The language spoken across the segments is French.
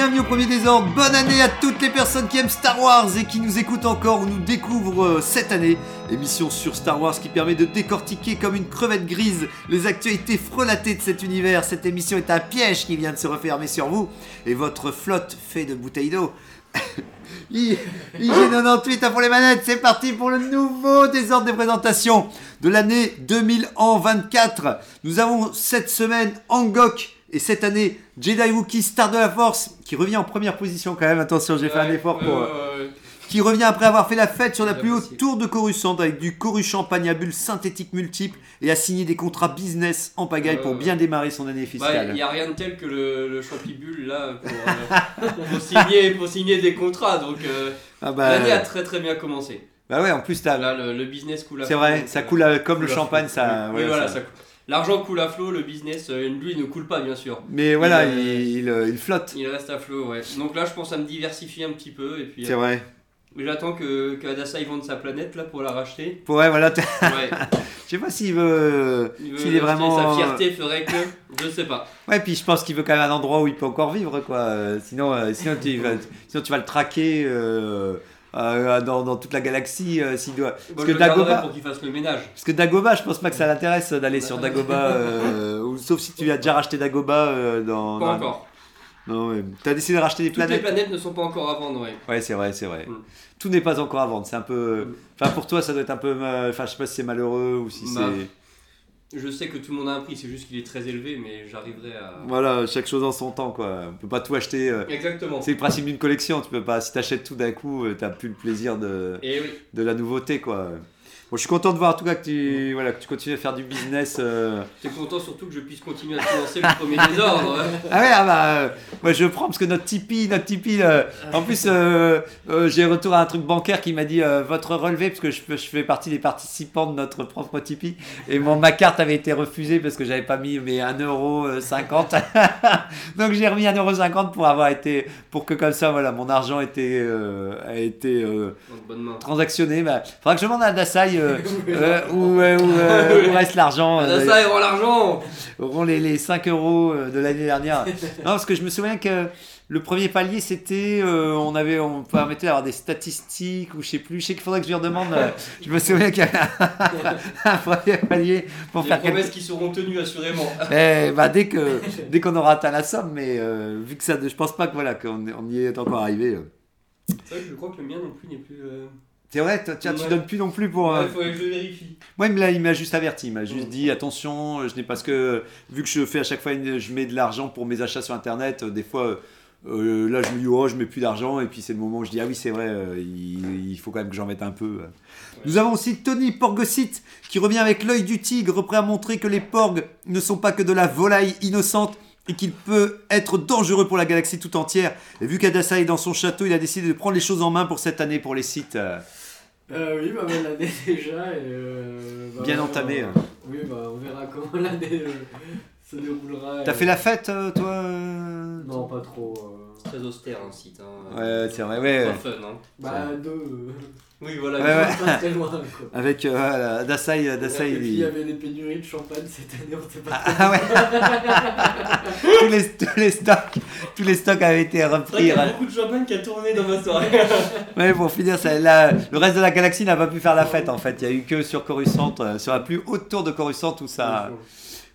Bienvenue au premier désordre, bonne année à toutes les personnes qui aiment Star Wars et qui nous écoutent encore ou nous découvrent euh, cette année. Émission sur Star Wars qui permet de décortiquer comme une crevette grise les actualités frelatées de cet univers. Cette émission est un piège qui vient de se refermer sur vous et votre flotte fait de bouteilles d'eau. I- IG98 à pour les manettes, c'est parti pour le nouveau désordre des présentations de l'année 2024. Nous avons cette semaine Angok et cette année Jedi Wookiee Star de la Force qui revient en première position quand même. Attention, j'ai fait un effort pour. euh, Qui revient après avoir fait la fête sur la plus haute tour de Coruscant avec du Coru champagne à bulles synthétique multiple et a signé des contrats business en pagaille pour Euh, bien démarrer son année Il fiscale. n'y a rien de tel que le, le champibule là pour, euh, pour signer, pour signer des contrats. Donc Ah bah, l'année a très très bien commencé. bah ouais, en plus. Là, le, le business coule à C'est vrai, ça coule à- comme le coule champagne, ça. Oui, ouais, voilà, ça- ça coule. L'argent coule à flot, le business, euh, lui, ne coule pas, bien sûr. Mais voilà, Il, il, euh, il, euh, il flotte. Il reste à flot, ouais. Donc là, je pense à me diversifier un petit peu. Et puis, C'est euh, vrai. j'attends que, que Adassa il vende sa planète là pour la racheter. Ouais, voilà. Ouais. Je sais pas s'il veut. Il veut S'il est vraiment. Sa fierté ferait que. Je sais pas. Ouais, puis je pense qu'il veut quand même un endroit où il peut encore vivre, quoi. Euh, Sinon, euh, sinon, tu, vas, sinon tu vas le traquer euh, euh, dans, dans toute la galaxie. euh, s'il doit... Parce, que pour qu'il fasse le ménage. parce que Dagobah, je pense pas que ça l'intéresse d'aller sur Dagobah. euh, ou, sauf si tu as déjà racheté Dagobah euh, dans. Pas dans- encore. Non, ouais. T'as décidé de racheter des Toutes les planètes planètes ne sont pas encore à vendre, ouais. Ouais, c'est vrai, c'est vrai. Mm. Tout n'est pas encore à vendre. C'est un peu. Mm. Enfin, pour toi, ça doit être un peu. Enfin, je sais pas si c'est malheureux ou si Bah, c'est. Je sais que tout le monde a un prix, c'est juste qu'il est très élevé, mais j'arriverai à. Voilà, chaque chose en son temps, quoi. On peut pas tout acheter. euh, Exactement. C'est le principe d'une collection, tu peux pas, si t'achètes tout d'un coup, euh, t'as plus le plaisir de, Et oui. de la nouveauté quoi. Bon, je suis content de voir en tout cas que tu, voilà, que tu continues à faire du business. euh. J'étais content surtout que je puisse continuer à financer le premier désordre. Ah ouais, ah bah, euh, moi je prends parce que notre Tipeee, notre Tipeee, euh, en plus euh, j'ai retour à un truc bancaire qui m'a dit votre relevé parce que je, je fais partie des participants de notre propre Tipeee et mon, ma carte avait été refusée parce que j'avais pas mis mes 1,50€. Donc j'ai remis 1,50€ pour avoir été, pour que comme ça voilà, mon argent était, a été transactionné. Bah, faudra que je demande à Dasai euh, euh, où, euh, où, euh, où reste l'argent. euh, ça, il rend l'argent auront les, les 5 euros de l'année dernière. non, parce que je me souviens que le premier palier, c'était. euh, on avait, on permettait d'avoir des statistiques ou je sais plus. Je sais qu'il faudrait que je lui redemande. euh, je me souviens qu'il y avait un, un premier palier pour Des faire quelque promesses qui seront tenues, assurément. Eh, bah, dès que dès qu'on aura atteint la somme, mais euh, vu que ça, je pense pas que voilà qu'on on y est encore arrivé. C'est vrai que je crois que le mien non plus n'est plus. Euh, C'est vrai, toi, tiens, tu Ouais. donnes plus non plus pour. euh, Ouais, faudrait que je vérifie. Moi, il m'a, il m'a juste averti, il m'a juste dit attention, je n'ai parce que vu que je fais à chaque fois, une- je mets de l'argent pour mes achats sur internet, euh, des fois. euh, euh, là, je me dis, oh, je mets plus d'argent, et puis c'est le moment où je dis, ah oui, c'est vrai, euh, il, il faut quand même que j'en mette un peu. euh. Nous avons aussi Tony Porgosit qui revient avec l'œil du tigre, prêt à montrer que les porgs ne sont pas que de la volaille innocente et qu'il peut être dangereux pour la galaxie tout entière. Et vu qu'Adassa est dans son château, il a décidé de prendre les choses en main pour cette année pour les sites. Euh. Euh, oui, bah, bonne année déjà. Et, euh, bah, Bien on- entamé, hein. Oui, bah, on verra comment l'année euh, se déroulera. T'as et- fait la fête, euh, toi euh, Non, pas trop. Euh, Très austère un site. Hein. Ouais, c'est vrai, ouais. Pas fun, hein. Bah, deux. euh, Oui, voilà. Ouais, ouais. Pas très loin, quoi. Avec euh, voilà, Dasai, Dasai, Et puis il il- y avait des pénuries de champagne cette année, on sait pas. Ah ouais. tous, les, tous les stocks, tous les stocks avaient été repris. qu'il y a beaucoup de champagne qui a tourné dans ma soirée. Ouais, pour finir, ça, la- le reste de la galaxie n'a pas pu faire la fête en fait. Il y a eu que sur Coruscant, euh, sur la plus haute tour de Coruscant où ça.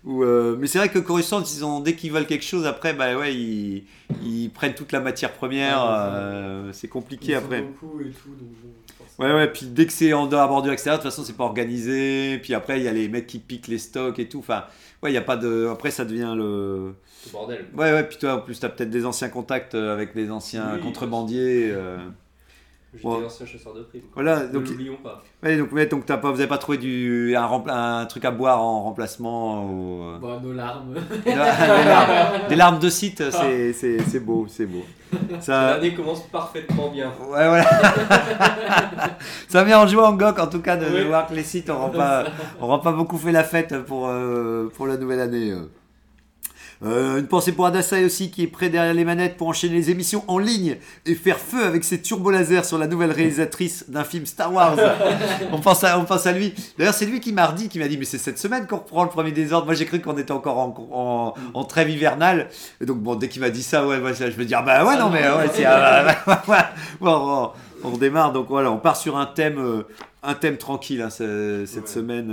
Où, euh, mais c'est vrai que Coruscant, ils ont, dès qu'ils veulent quelque chose, après, bah ouais, ils, ils prennent toute la matière première. Ouais, euh, c'est compliqué Ils après. beaucoup et tout, donc. Ouais, ouais, puis dès que c'est en dehors à bordure extérieure, de toute façon, c'est pas organisé. Puis après, il y a les mecs qui piquent les stocks et tout. Enfin, ouais, il y a pas de. Après, ça devient le. C'est bordel. Ouais, ouais, puis toi, en plus, t'as peut-être des anciens contacts euh, avec des anciens Oui. contrebandiers. euh. J'étais ancien chasseur de primes. Voilà, Ne donc, l'oublions pas. ouais, donc, ouais, pas, vous avez pas trouvé du, un, rempla- un truc à boire en remplacement ou, euh, Bon, nos larmes. des, larmes, des larmes de site, c'est, c'est, c'est beau, c'est beau. Ça, L'année commence parfaitement bien. ouais, voilà. Ça met en joie en goc en tout cas de, voir que les sites n'auront pas, auront pas beaucoup fait la fête pour, euh, pour la nouvelle année. euh. Euh, une pensée pour Adasai aussi qui est prêt derrière les manettes pour enchaîner les émissions en ligne et faire feu avec ses turbolasers sur la nouvelle réalisatrice d'un film Star Wars. on, pense à, on pense à lui. D'ailleurs, c'est lui qui m'a redit, qui m'a dit Mais c'est cette semaine qu'on reprend le premier désordre. Moi, j'ai cru qu'on était encore en, en, en trêve hivernale. Et donc, bon, dès qu'il m'a dit ça, ouais, ça, je me dis Ah bah ouais, non, mais ouais, c'est. ah, bah, on redémarre. Donc voilà, on part sur un thème. euh, un thème tranquille hein, ce- cette Ouais. semaine.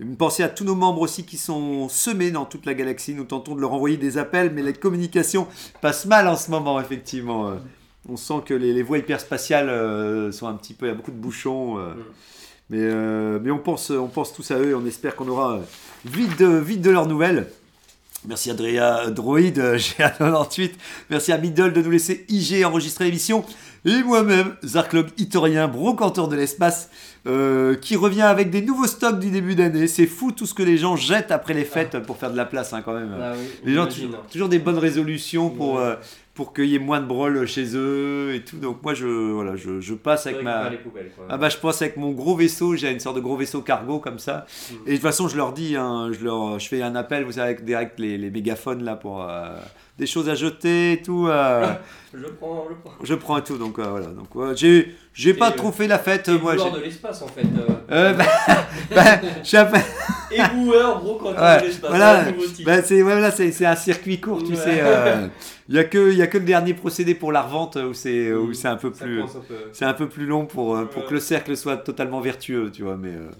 euh. Pensée à tous nos membres aussi qui sont semés dans toute la galaxie. Nous tentons de leur envoyer des appels, mais les communications passent mal en ce moment, effectivement. euh. On sent que les, les voies hyperspatiales euh, sont un petit peu. Il y a beaucoup de bouchons. Mm. Mais, euh, mais on, pense, on pense tous à eux et on espère qu'on aura euh, vite de, vite de leurs nouvelles. Merci Adria Droid, euh, GA98. Merci à Middle de nous laisser IG enregistrer l'émission. Et moi-même, Zarklog Itorien, brocanteur de l'espace, euh, qui revient avec des nouveaux stocks du début d'année. C'est fou tout ce que les gens jettent après les fêtes pour faire de la place hein, quand même. Ah oui, Les gens, toujours, toujours des bonnes résolutions pour, Ouais. euh, pour qu'il y ait moins de brol chez eux et tout. Donc moi, je, voilà, je, je passe avec ma... Les poubelles, quoi. Ah bah je pense avec mon gros vaisseau, j'ai une sorte de gros vaisseau cargo comme ça. Mm. Et de toute façon je leur dis, hein, je, leur, je fais un appel, vous savez, avec, direct les, les mégaphones là pour euh, des choses à jeter et tout. euh, Je prends, je prends. je prends tout, donc euh, voilà. Donc ouais, j'ai, j'ai pas Et, trop fait la fête, moi. j'ai- de l'espace en fait. euh. Euh, bah, bah, je suis un peu- Et boueur, gros quand Ouais, de l'espace. voilà. bah, c'est, ouais, c'est, c'est un circuit court, tu sais. euh, Il y a que, il y a que le dernier procédé pour la revente où c'est, où c'est un peu plus. commence un peu. C'est un peu plus long pour, euh, pour que le cercle soit totalement vertueux, tu vois. Mais, euh,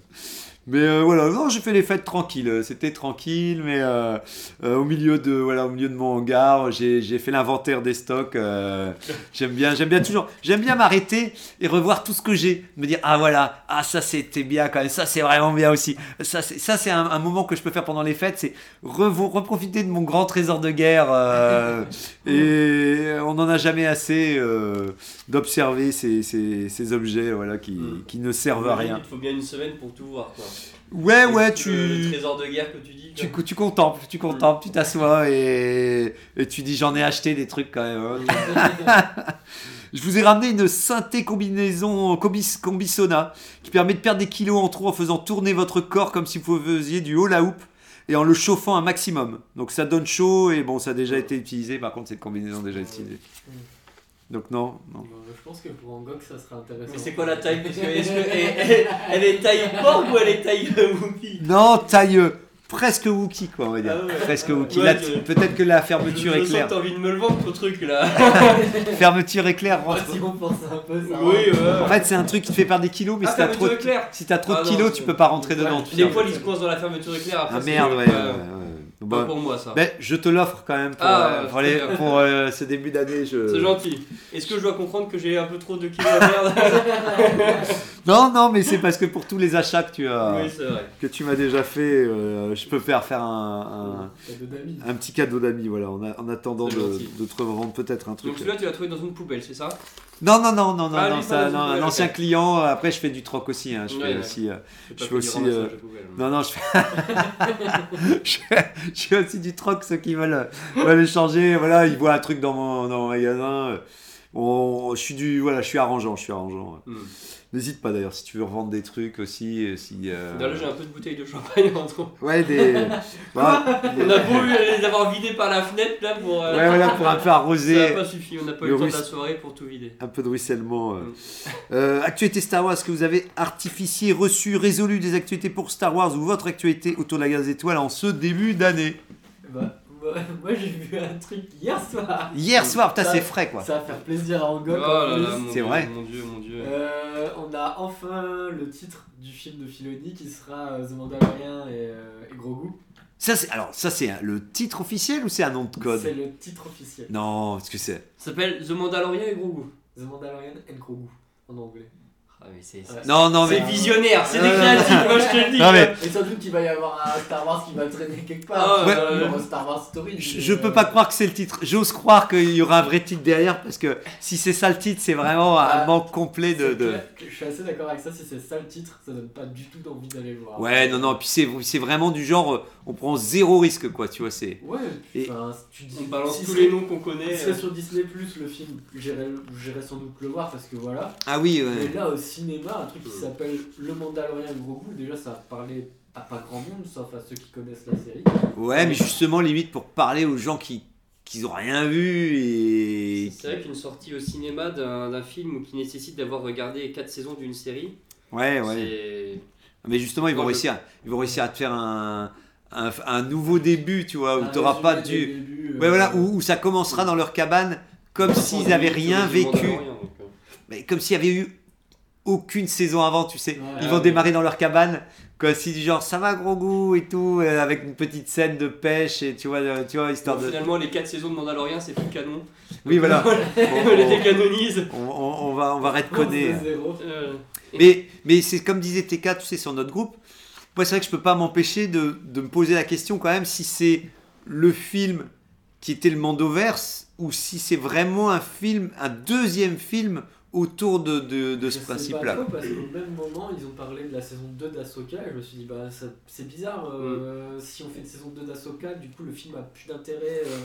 mais euh, voilà, non, j'ai fait les fêtes tranquilles. C'était tranquille, mais euh, euh, au, milieu de, voilà, au milieu de mon hangar, j'ai j'ai fait l'inventaire des stocks. euh, j'aime bien, j'aime bien toujours, j'aime bien m'arrêter et revoir tout ce que j'ai. Me dire, ah voilà, ah ça c'était bien quand même, ça c'est vraiment bien aussi. Ça c'est, ça, c'est un, un moment que je peux faire pendant les fêtes, c'est reprofiter de mon grand trésor de guerre. euh, et on n'en a jamais assez. Euh, d'observer ces, ces, ces objets voilà, qui, Mm. qui ne servent à rien. Il faut bien une semaine pour tout voir. Quoi. Ouais, ouais, Le- Le tu, trésor de guerre que tu dis. tu, tu contemples, tu contemples, tu t'assois et, et tu dis j'en ai acheté des trucs quand même. hein. Je vous ai ramené une synthé combinaison combis, combisona qui permet de perdre des kilos en trop en faisant tourner votre corps comme si vous faisiez du hula hoop et en le chauffant un maximum. Donc ça donne chaud et bon, ça a déjà été utilisé. Par contre, cette combinaison déjà utilisée. Donc non, non. Bon, Je pense que pour Angok, ça serait intéressant. Mais c'est quoi la taille Parce que, est-ce que- elle, est taille porc ou elle est taille Whoopi Non, taille euh, presque Wookie, quoi, on va dire. Ah ouais. Presque Wookie. Ouais, tu- Peut-être que la fermeture Je sens éclair. t'as envie de me le vendre ton truc là. Fermeture éclair rentre. Si on pense un peu, ça oui, ouais. En fait, c'est un truc qui te fait perdre des kilos, mais Ah, si t'as trop, de... si trop Ah de kilos, tu peux pas rentrer dedans. Les poils ils se coincent dans la fermeture éclair après. Ah merde, ouais. Pas- Bon. pour moi ça. Ben, je te l'offre quand même pour, Ah, euh, pour, les- euh, ce début d'année. Je... C'est gentil. Est-ce que je dois comprendre que j'ai un peu trop de kilos à perdre Non, non, mais c'est parce que pour tous les achats que tu as, Oui, que tu m'as déjà fait, euh, je peux faire faire un, un, un petit cadeau d'amis, voilà, en, a- en attendant de, te revendre peut-être un truc. Donc celui-là tu l'as trouvé dans une poubelle, c'est ça? Non, non, non, non, non, Ah, non, ça, non, un ancien client. Après, je fais du troc aussi. hein, je Ouais, fais ouais. aussi. euh, Je fais aussi, euh, poubelle. Non, non, je fais... je aussi du troc, ceux qui veulent, veulent échanger. Voilà, ils voient un truc dans mon, dans mon magasin. Bon, je suis du, voilà, je suis arrangeant, je suis arrangeant. Hmm. N'hésite pas d'ailleurs si tu veux revendre des trucs aussi, euh, si. euh, Là, j'ai un peu de bouteilles de champagne en trop. Ouais, des. Bah, des- On a beau les avoir vidés par la fenêtre là pour. euh, Ouais, voilà, pour un peu Ça arroser. n'a pas suffi, on n'a pas eu Le temps de la soirée pour tout vider. Un peu de ruissellement. euh. Mm. Euh, actualité Star Wars, est-ce que vous avez artificié, reçu, résolu des actualités pour Star Wars ou votre actualité autour de la gaz étoile en ce début d'année? Bah, moi, moi, j'ai vu un truc hier soir. Hier soir, putain, c'est frais quoi. Ça va faire plaisir à Oh Angok. mon C'est vrai. Mon dieu, mon dieu. Euh, on a enfin le titre du film de Filoni qui sera euh, The Mandalorian et, euh, et Grogu. Ça, c'est, alors, ça, c'est un- le titre officiel ou c'est un nom de code? C'est le titre officiel. Non, ce que c'est. Ça s'appelle The Mandalorian et Grogu. The Mandalorian and Grogu en anglais. Ah, mais c'est Ouais. Non, non, c'est mais. visionnaire, c'est des créatifs, moi je te le dis. Non, mais- Et sans doute qu'il va y avoir un Star Wars qui va traîner quelque part. Ah, ouais. Euh, Star Wars Story. Je, mais, peux euh, pas croire que c'est le titre. J'ose croire qu'il y aura un vrai titre derrière parce que si c'est ça le titre, c'est vraiment un Ah, manque complet de. Je suis assez d'accord avec ça. Si c'est ça le titre, ça donne pas du tout envie d'aller le voir. Ouais, non, non. Puis c'est c'est vraiment du genre, euh, on prend zéro risque, quoi. Tu vois, c'est. Ouais, Et- tu dis. On balance si tous les noms qu'on connaît. Si c'est sur Disney Plus le film, j'irai sans doute le voir parce que voilà. Ah oui, Mais ouais. là au cinéma, un truc qui Euh. s'appelle Le Mandalorian Gros Goût, déjà ça parlait à pas grand monde sauf à ceux qui connaissent la série. Ouais, mais justement, limite pour parler aux gens qui qui ont rien vu et. C'est vrai qu'une sortie au cinéma d'un film qui nécessite d'avoir regardé 4 saisons d'une série, Ouais, ouais. Mais justement, ils vont réussir, ils vont réussir à te faire un, un, un nouveau début, tu vois, où Un t'auras pas du. débuts, Ouais, euh, voilà, où, où ça commencera dans leur cabane comme s'ils avaient rien vécu, euh. mais comme s'il y avait eu aucune saison avant, tu sais. Ouais, Ils ouais, vont ouais. démarrer dans leur cabane, comme si du genre ça va gros goût et tout, euh, avec une petite scène de pêche et tu vois, euh, tu vois histoire Bon, de. Finalement, les 4 saisons de Mandalorian, c'est plus canon. Oui, voilà. on les décanonise. On, on- on va, on va redconner. Euh, Mais, mais c'est comme disait TK, tu sais, sur notre groupe. Moi, c'est vrai que je peux pas m'empêcher de, de me poser la question quand même si c'est le film qui était le Mandoverse ou si c'est vraiment un film, un deuxième film autour de, de, de ce principe-là. parce qu'au même moment, ils ont parlé de la saison 2 d'Asoka et je me suis dit, bah ça- c'est bizarre, euh, Mm. si on fait une saison 2 d'Asoka, du coup le film a plus d'intérêt, euh,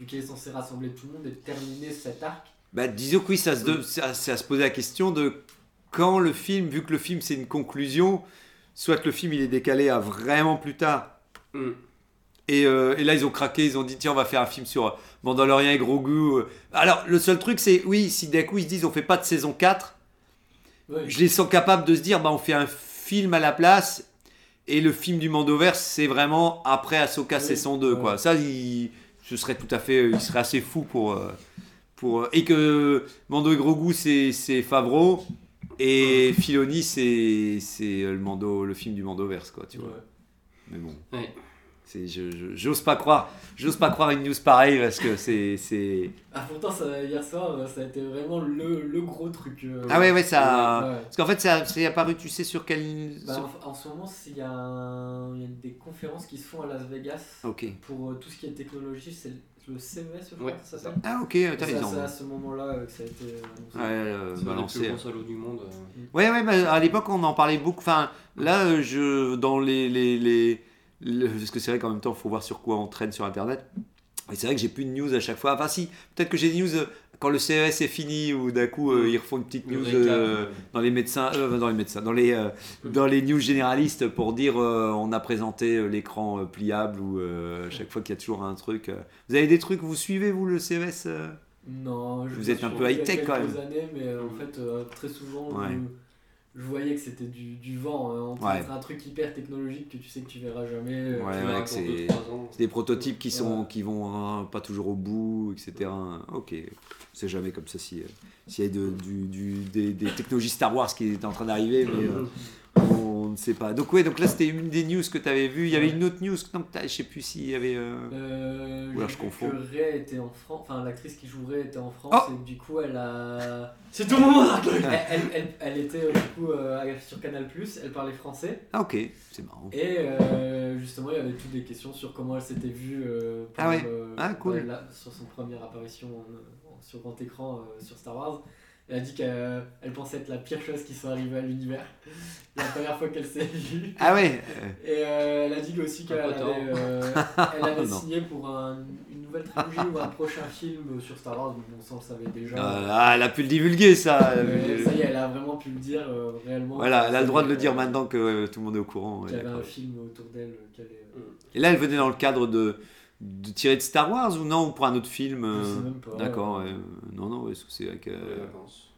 vu qu'il est censé rassembler tout le monde et terminer cet arc. Bah, disons que oui, ça se, de- ça- à se poser la question de quand le film, vu que le film c'est une conclusion, soit que le film il est décalé à vraiment plus tard. Mm. Et, euh, et là ils ont craqué, ils ont dit tiens on va faire un film sur Mandalorian et Grogu. Alors le seul truc c'est oui, si d'un coup ils se disent on fait pas de saison 4, Ouais. je les sens capables de se dire bah on fait un film à la place et le film du Mandoverse c'est vraiment après Ahsoka Oui, saison 2 ouais. quoi. Ça il, ce serait tout à fait il serait assez fou pour euh, pour euh, et que Mando et Grogu c'est c'est Favreau et Filoni c'est c'est le Mando le film du Mandoverse quoi, tu vois. Ouais. Mais bon. Ouais. C'est je je- j'ose pas croire, j'ose pas croire une news pareille parce que c'est c'est Ah pourtant ça, hier soir euh, ça a été vraiment le, le gros truc. euh, Ah ouais ouais ça ouais. parce qu'en fait ça c'est apparu tu sais sur quel Bah, sur- en, en ce moment, c'est- il y, a un- il y a des conférences qui se font à Las Vegas OK. pour euh, tout ce qui est technologie. C'est le CES, je crois Ouais, ça? c'est s'appelle. Ah OK, t'as ça, raison. C'est à ce moment-là euh, que ça a été euh, Ouais, euh, C'est le balancé. salaud du monde. euh. Ouais, ouais, bah, à l'époque, on en parlait beaucoup. Enfin, là, euh, je, dans les. les, les, le- parce que c'est vrai qu'en même temps, il faut voir sur quoi on traîne sur Internet. Et c'est vrai que j'ai plus de news à chaque fois. Enfin, si, peut-être que j'ai des news euh, quand le CES est fini ou d'un coup, euh, ils refont une petite news euh, dans les médecins. dans les médecins. Dans les, dans les news généralistes pour dire on a présenté l'écran pliable ou à chaque fois qu'il y a toujours un truc. Vous avez des trucs, vous suivez, vous, le CES Non, je Vous êtes un peu a high-tech, quand même. années, mais en fait, euh, très souvent, Ouais. je, je voyais que c'était du, du vent. hein. On Ouais. un truc hyper technologique que tu sais que tu verras jamais. euh, Ouais, ouais, c'est- des prototypes qui sont qui vont hein, pas toujours au bout, etc. Ok, c'est jamais comme ça si euh, s'il y a de- du, du- des, des technologies Star Wars qui étaient en train d'arriver, mais euh, on ne sait pas. Donc ouais, donc là c'était une des news que tu avais vu. Il y avait une autre news, non, je sais plus s'il y avait. euh, Euh, Ou alors je confonds. Que Ray était en France, enfin l'actrice qui joue Ray était en France Oh et du coup elle a. C'est tout moment là elle, elle, elle- elle était euh, du coup euh, sur Canal elle parlait français Ah ok, c'est marrant. et justement il y avait toutes des questions sur comment elle s'était vue euh, Ah ouais. Ah, cool. là, sur son première apparition en- en- sur grand écran sur Star Wars. Elle a dit qu'elle elle pensait être la pire chose qui soit arrivée à l'univers la première fois qu'elle s'est vue. Ah ouais. euh, Et euh, elle a dit aussi qu'elle avait, euh, elle avait signé pour un- une nouvelle trilogie ou un prochain film sur Star Wars, mais bon, ça on le savait déjà. euh, ah, elle a pu le divulguer ça. Euh, ça y est, elle a vraiment pu le dire euh, réellement. Voilà, elle a le droit de le Euh, dire maintenant que euh, tout le monde est au courant. Qu'il y avait un film autour d'elle. euh, qu'elle est, euh, Et là, elle venait dans le cadre de, de tirer de Star Wars ou non ou pour un autre film Je euh, sais même pas. D'accord, ouais. non, non, parce que c'est avec. euh.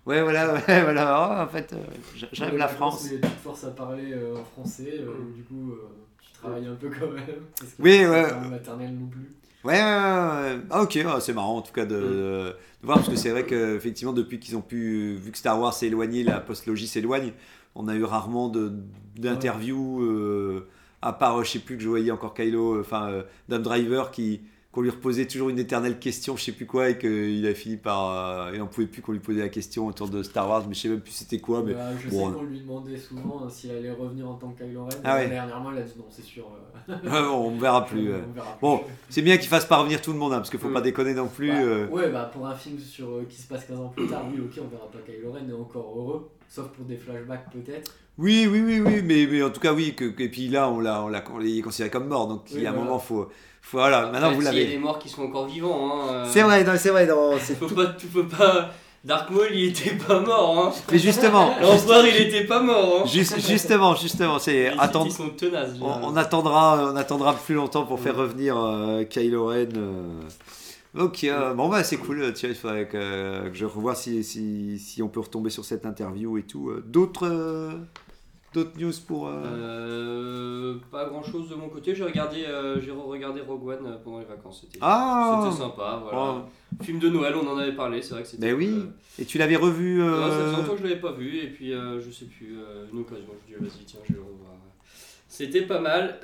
Ouais, voilà, ouais, voilà. Oh, en fait, euh, j'a- j'aime Ouais, la France. pense qu'il y a toute force à parler euh, en français, euh, du coup, euh, tu travailles un peu quand même. Parce que Oui, ouais. pas le maternel non plus. Ouais, ouais, ouais. Ah, ok, ah, c'est marrant en tout cas de, de- de voir parce que c'est vrai qu'effectivement, depuis qu'ils ont pu. Vu que Star Wars s'est éloigné, la postlogie s'éloigne, on a eu rarement de- d'interviews, euh, à part, je sais plus que je voyais encore Kylo, euh, enfin, euh, Dame Driver qui. qu'on lui reposait toujours une éternelle question, je sais plus quoi, et qu'il a fini par. euh, il en pouvait plus qu'on lui posait la question autour de Star Wars, mais je sais même plus c'était quoi. Mais Bah, je bon. sais qu'on lui demandait souvent euh, s'il allait revenir en tant que Kylo Ren. Ah ouais. Dernièrement, il a dit non, c'est sûr. euh, on verra plus. on- ouais. on verra plus. Bon, c'est bien qu'il fasse pas revenir tout le monde, hein, parce qu'il faut Mm. pas déconner non plus. Bah, euh. Ouais, bah pour un film sur, euh, qui se passe 15 ans plus tard, oui, ok, on verra pas Kylo Ren, et encore heureux. Sauf pour des flashbacks peut-être. Oui, oui, oui, oui, mais, mais en tout cas, oui. Que, que- et puis là, on l'a, on l'a, on l'a considéré comme mort, donc il y a un voilà. moment, faut, faut voilà. Maintenant, Après, vous s'il y a l'avez. des morts qui sont encore vivants. Hein, euh, C'est vrai, non, c'est vrai, non, Tu c'est peux tout- pas, tu peux pas. Dark Maul, il était pas mort. Hein. Mais justement, L'empereur, il était pas mort. Hein. juste- justement, justement, c'est attendre. Ils sont tenaces. On, attendra, on attendra plus longtemps pour faire revenir euh, Kylo Ren. euh. Ok, euh, bon bah c'est cool. Tiens, il faudrait que, que je revoie si, si, si on peut retomber sur cette interview et tout. Euh, D'autres, euh, d'autres news pour. euh, Euh, pas grand chose de mon côté. J'ai regardé, euh, j'ai regardé Rogue One pendant les vacances. C'était Ah c'était sympa. Voilà. Oh. Film de Noël, on en avait parlé. C'est vrai que c'était. Ben oui. Et tu l'avais revu. ouais, ça faisait longtemps que je l'avais pas vu. Et puis, je sais plus, une occasion. Je dis, vas-y, tiens, je vais le revoir. C'était pas mal.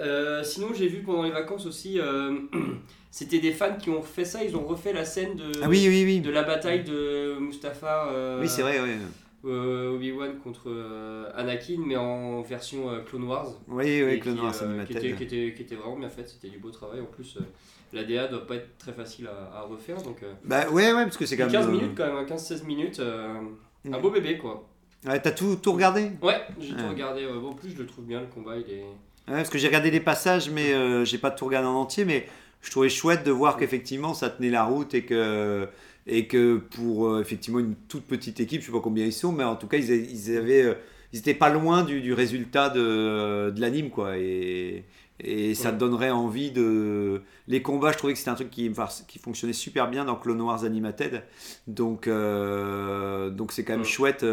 Sinon, j'ai vu pendant les vacances aussi. c'était des fans qui ont fait ça. Ils ont refait la scène de. Ah oui, oui, oui. De la bataille de Mustapha. Oui, c'est vrai, oui. Euh, Obi-Wan contre euh, Anakin, mais en version euh, Clone Wars. Oui, oui, qui, Clone Wars qui, Animated. était, qui, était, qui était vraiment bien faite, c'était du beau travail. En plus, la DA doit pas être très facile à, à refaire. Donc, Bah ouais, ouais, parce que c'est quand même. 15 euh, minutes quand même, 15-16 minutes. euh, Mm. Un beau bébé quoi. Ouais, t'as tout, tout regardé? Ouais, j'ai Ouais. tout regardé. en plus, je le trouve bien le combat. Il est. Ouais, parce que j'ai regardé des passages, mais euh, j'ai pas tout regardé en entier, mais je trouvais chouette de voir qu'effectivement ça tenait la route et que, et que pour euh, effectivement une toute petite équipe, je sais pas combien ils sont, mais en tout cas ils, ils avaient, euh, ils étaient pas loin du, du résultat de, de l'anime quoi, et, et ça Ouais. donnerait envie de. Les combats, je trouvais que c'était un truc qui, qui fonctionnait super bien dans Clone Wars Animated, donc euh, donc c'est quand même Ouais. chouette.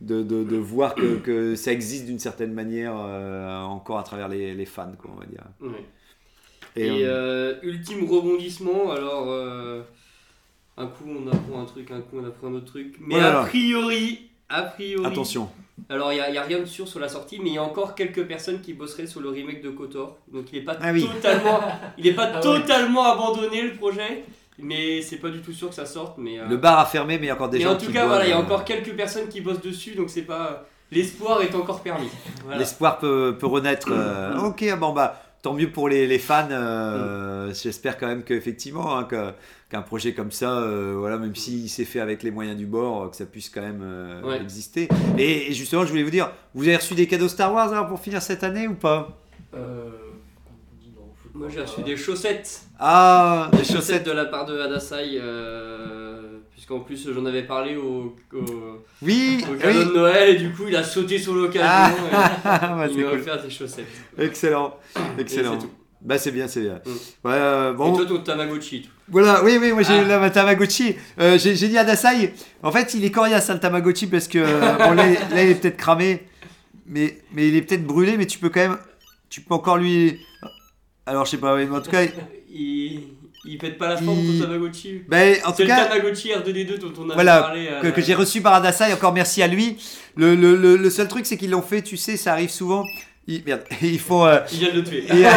de, de, de voir que, que ça existe d'une certaine manière encore à travers les, les fans, quoi, on va dire. Ouais. Et, Et, ultime rebondissement, alors. Un coup on apprend un truc, un coup on apprend un autre truc. Mais Oh a priori. A priori. attention. Alors, il n'y a, rien de sûr sur la sortie, mais il y a encore quelques personnes qui bosseraient sur le remake de KOTOR. Donc, il n'est pas, Ah oui. totalement, il est pas Ah ouais. totalement abandonné le projet, mais c'est pas du tout sûr que ça sorte. Mais, euh, Le bar a fermé, mais il y a encore des mais gens en tout qui cas, voilà, il y a euh, encore quelques personnes qui bossent dessus, donc c'est pas. L'espoir est encore permis. Voilà. L'espoir peut, peut renaître. euh, ok, bon bah tant mieux pour les, les fans. euh, J'espère quand même qu'effectivement, hein, que- qu'un projet comme ça, euh, voilà, même s'il s'est fait avec les moyens du bord, que ça puisse quand même euh, Ouais. exister. Et, et justement, je voulais vous dire, vous avez reçu des cadeaux Star Wars alors, pour finir cette année ou pas? Euh. Moi, j'ai reçu des chaussettes. Ah, des Des chaussettes chaussettes. de la part de Hadasai, euh, puisqu'en plus j'en avais parlé au, au, Oui, au cadeau oui. de Noël, et du coup il a sauté sur l'occasion. Ah, et bah, il m'a cool. offert des chaussettes. Excellent, excellent. Tout. Bah c'est bien, c'est bien. Mm. Ouais, euh, bon. Et toi, ton Tamagotchi, tout. Voilà, oui, oui, moi j'ai Ah. Tamagotchi. Euh, j'ai j'ai dit à Dasai, en fait, il est coriace hein, le Tamagotchi parce que euh, bon, là, il- là, il est peut-être cramé, mais, mais il est peut-être brûlé, mais tu peux quand même, tu peux encore lui. Alors je sais pas, mais en tout cas, Il, il pète pas la forme, Il- ton Tamagotchi. ben, en tout le cas, Tamagotchi R2D2 dont on a Voilà, parlé. euh, que, que j'ai reçu par Adasai, encore merci à lui. Le, le, le, le seul truc, c'est qu'ils l'ont fait, tu sais, ça arrive souvent. Ils, merde, ils font. euh, Il vient de le tuer. Et, euh,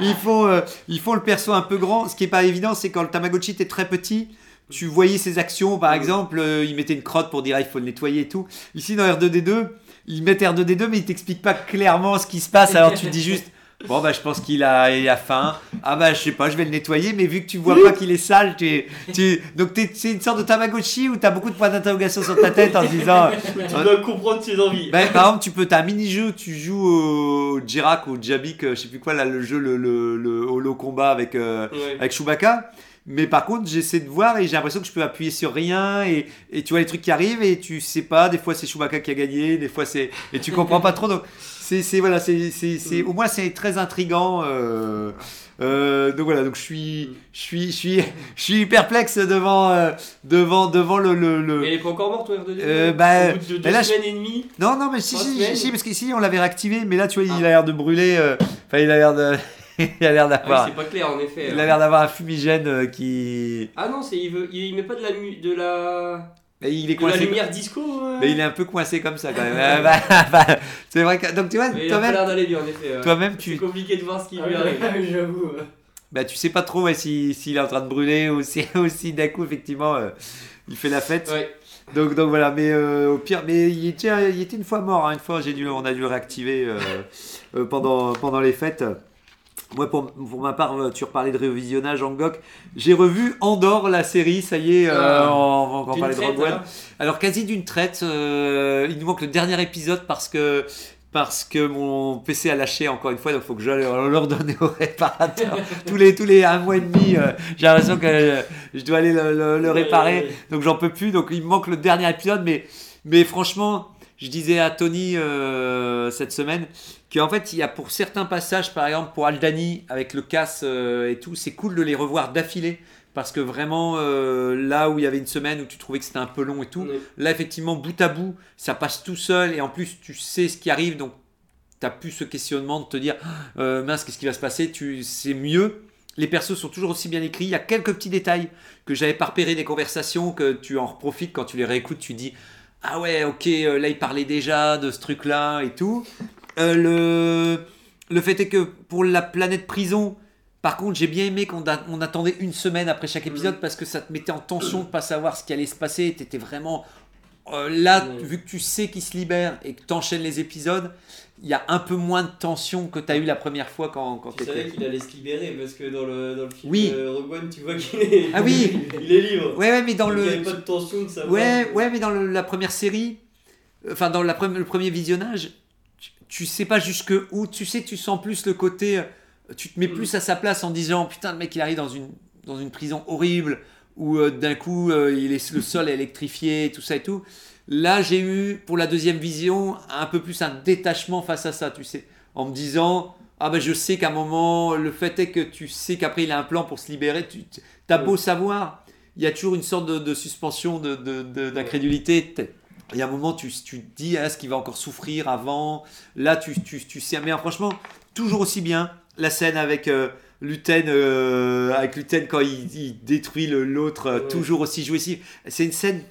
ils, font, euh, ils font le perso un peu grand. Ce qui est pas évident, c'est quand le Tamagotchi était très petit, tu voyais ses actions. Par exemple, euh, il mettait une crotte pour dire ah, il faut le nettoyer et tout. Ici, dans R2D2, ils mettent R2D2, mais ils t'expliquent pas clairement ce qui se passe. Alors tu dis juste. Bon bah je pense qu'il a, il a faim. Ah bah je sais pas, je vais le nettoyer, mais vu que tu vois pas qu'il est sale, tu, tu... donc t'es- c'est une sorte de Tamagotchi où t'as beaucoup de points d'interrogation sur ta tête en disant. tu dois comprendre ses envies. Ben, par exemple, tu peux, t'as un mini-jeu, tu joues au Jirak ou au Jabik, euh, je sais plus quoi, là, le jeu, le, le, le holo combat avec, euh, Ouais. avec Chewbacca. Mais par contre, j'essaie de voir et j'ai l'impression que je peux appuyer sur rien et, et tu vois les trucs qui arrivent et tu sais pas, des fois c'est Chewbacca qui a gagné, des fois c'est. Et tu comprends pas trop. Donc, c'est, c'est, voilà, c'est, c'est, c'est, au moins c'est très intriguant. euh, euh, donc voilà, donc je suis, je suis, je suis, je suis perplexe devant, euh, devant, devant le, le, le- Mais il est pas encore mort, ton R2D2 Euh, bah, Au bout de deux bah là, je- semaines et demie? Non, non, mais si, si, semaines? si, parce qu'ici on l'avait réactivé, mais là tu vois, il Ah. a l'air de brûler. euh, Enfin, il a l'air de. il a l'air Ah oui, d'avoir. c'est pas clair en effet. il a hein. l'air d'avoir un fumigène euh, qui. Ah non, c'est il veut, il, il met pas de la mu- de la, Mais il est de la coincé. lumière disco. Mais il est un peu coincé comme ça quand même. Euh, bah, bah, c'est vrai que. Donc tu vois, toi-même, l'air d'aller bien en effet. ouais. toi-même C'est compliqué de voir ce qui Ah lui arrive. j'avoue. bah, tu sais pas trop ouais, si- s'il est en train de brûler ou si d'un coup, effectivement, euh, il fait la fête. Ouais. Donc, donc voilà, mais euh, au pire, mais il était, il était une fois mort. hein. Une fois, j'ai dû, on a dû le réactiver euh, euh, pendant, pendant les fêtes. Moi, pour, pour ma part, euh, tu reparlais de révisionnage en GOC. J'ai revu Andorre, la série, ça y est, euh, Ah. on va encore D'une parler de Rogue One. alors quasi d'une traite, euh, il nous manque le dernier épisode parce que parce que mon PC a lâché encore une fois, donc il faut que je le le redonne au réparateur. tous les tous les un mois et demi, euh, j'ai l'impression que euh, je dois aller le, le- le réparer, donc j'en peux plus. Donc il me manque le dernier épisode, mais mais franchement, je disais à Tony euh, cette semaine qu'en fait il y a pour certains passages, par exemple pour Aldani avec le casse euh, et tout, c'est cool de les revoir d'affilée. Parce que vraiment, euh, là où il y avait une semaine où tu trouvais que c'était un peu long et tout. Là, effectivement, bout à bout, ça passe tout seul et en plus, tu sais ce qui arrive, donc tu plus ce questionnement de te dire euh, mince, qu'est-ce qui va se passer? Tu, C'est mieux. Les persos sont toujours aussi bien écrits. Il y a quelques petits détails que j'avais pas repérés des conversations que tu en profites quand tu les réécoutes. Tu dis ah ouais, ok, euh, là il parlait déjà de ce truc-là et tout. Euh, le, le fait est que pour la planète prison, par contre, j'ai bien aimé qu'on on attendait une semaine après chaque épisode parce que ça te mettait en tension de pas savoir ce qui allait se passer. Tu étais vraiment euh, là, Ouais. vu que tu sais qu'il se libère et que tu enchaînes les épisodes, il y a un peu moins de tension que tu as eu la première fois quand, quand Tu savais qu'il allait se libérer parce que dans le, dans le film Oui. euh, Rogue One, tu vois qu'il est, Ah oui. il est libre. Ouais, ouais, mais dans Donc, Il n'y le. avait pas de tension de savoir. Ouais, ouais, mais dans le- la première série, enfin dans la le premier visionnage, tu, tu sais pas jusque où, tu sais, tu sens plus le côté, tu te mets plus à sa place en disant putain le mec il arrive dans une dans une prison horrible où euh, d'un coup euh, il est le sol est électrifié, tout ça et tout. Là j'ai eu pour la deuxième vision un peu plus un détachement face à ça, tu sais, en me disant ah ben je sais qu'à un moment le fait est que tu sais qu'après il a un plan pour se libérer, tu as beau savoir il y a toujours une sorte de, de suspension de, de- de- d'incrédulité. Il y a un moment, tu, tu te dis, est-ce qu'il va encore souffrir avant Là, tu, tu, tu sais, mais franchement, toujours aussi bien. La scène avec euh, Luten, euh, avec Luten quand il, il détruit l'autre, euh, Ouais. toujours aussi jouissif. C'est une scène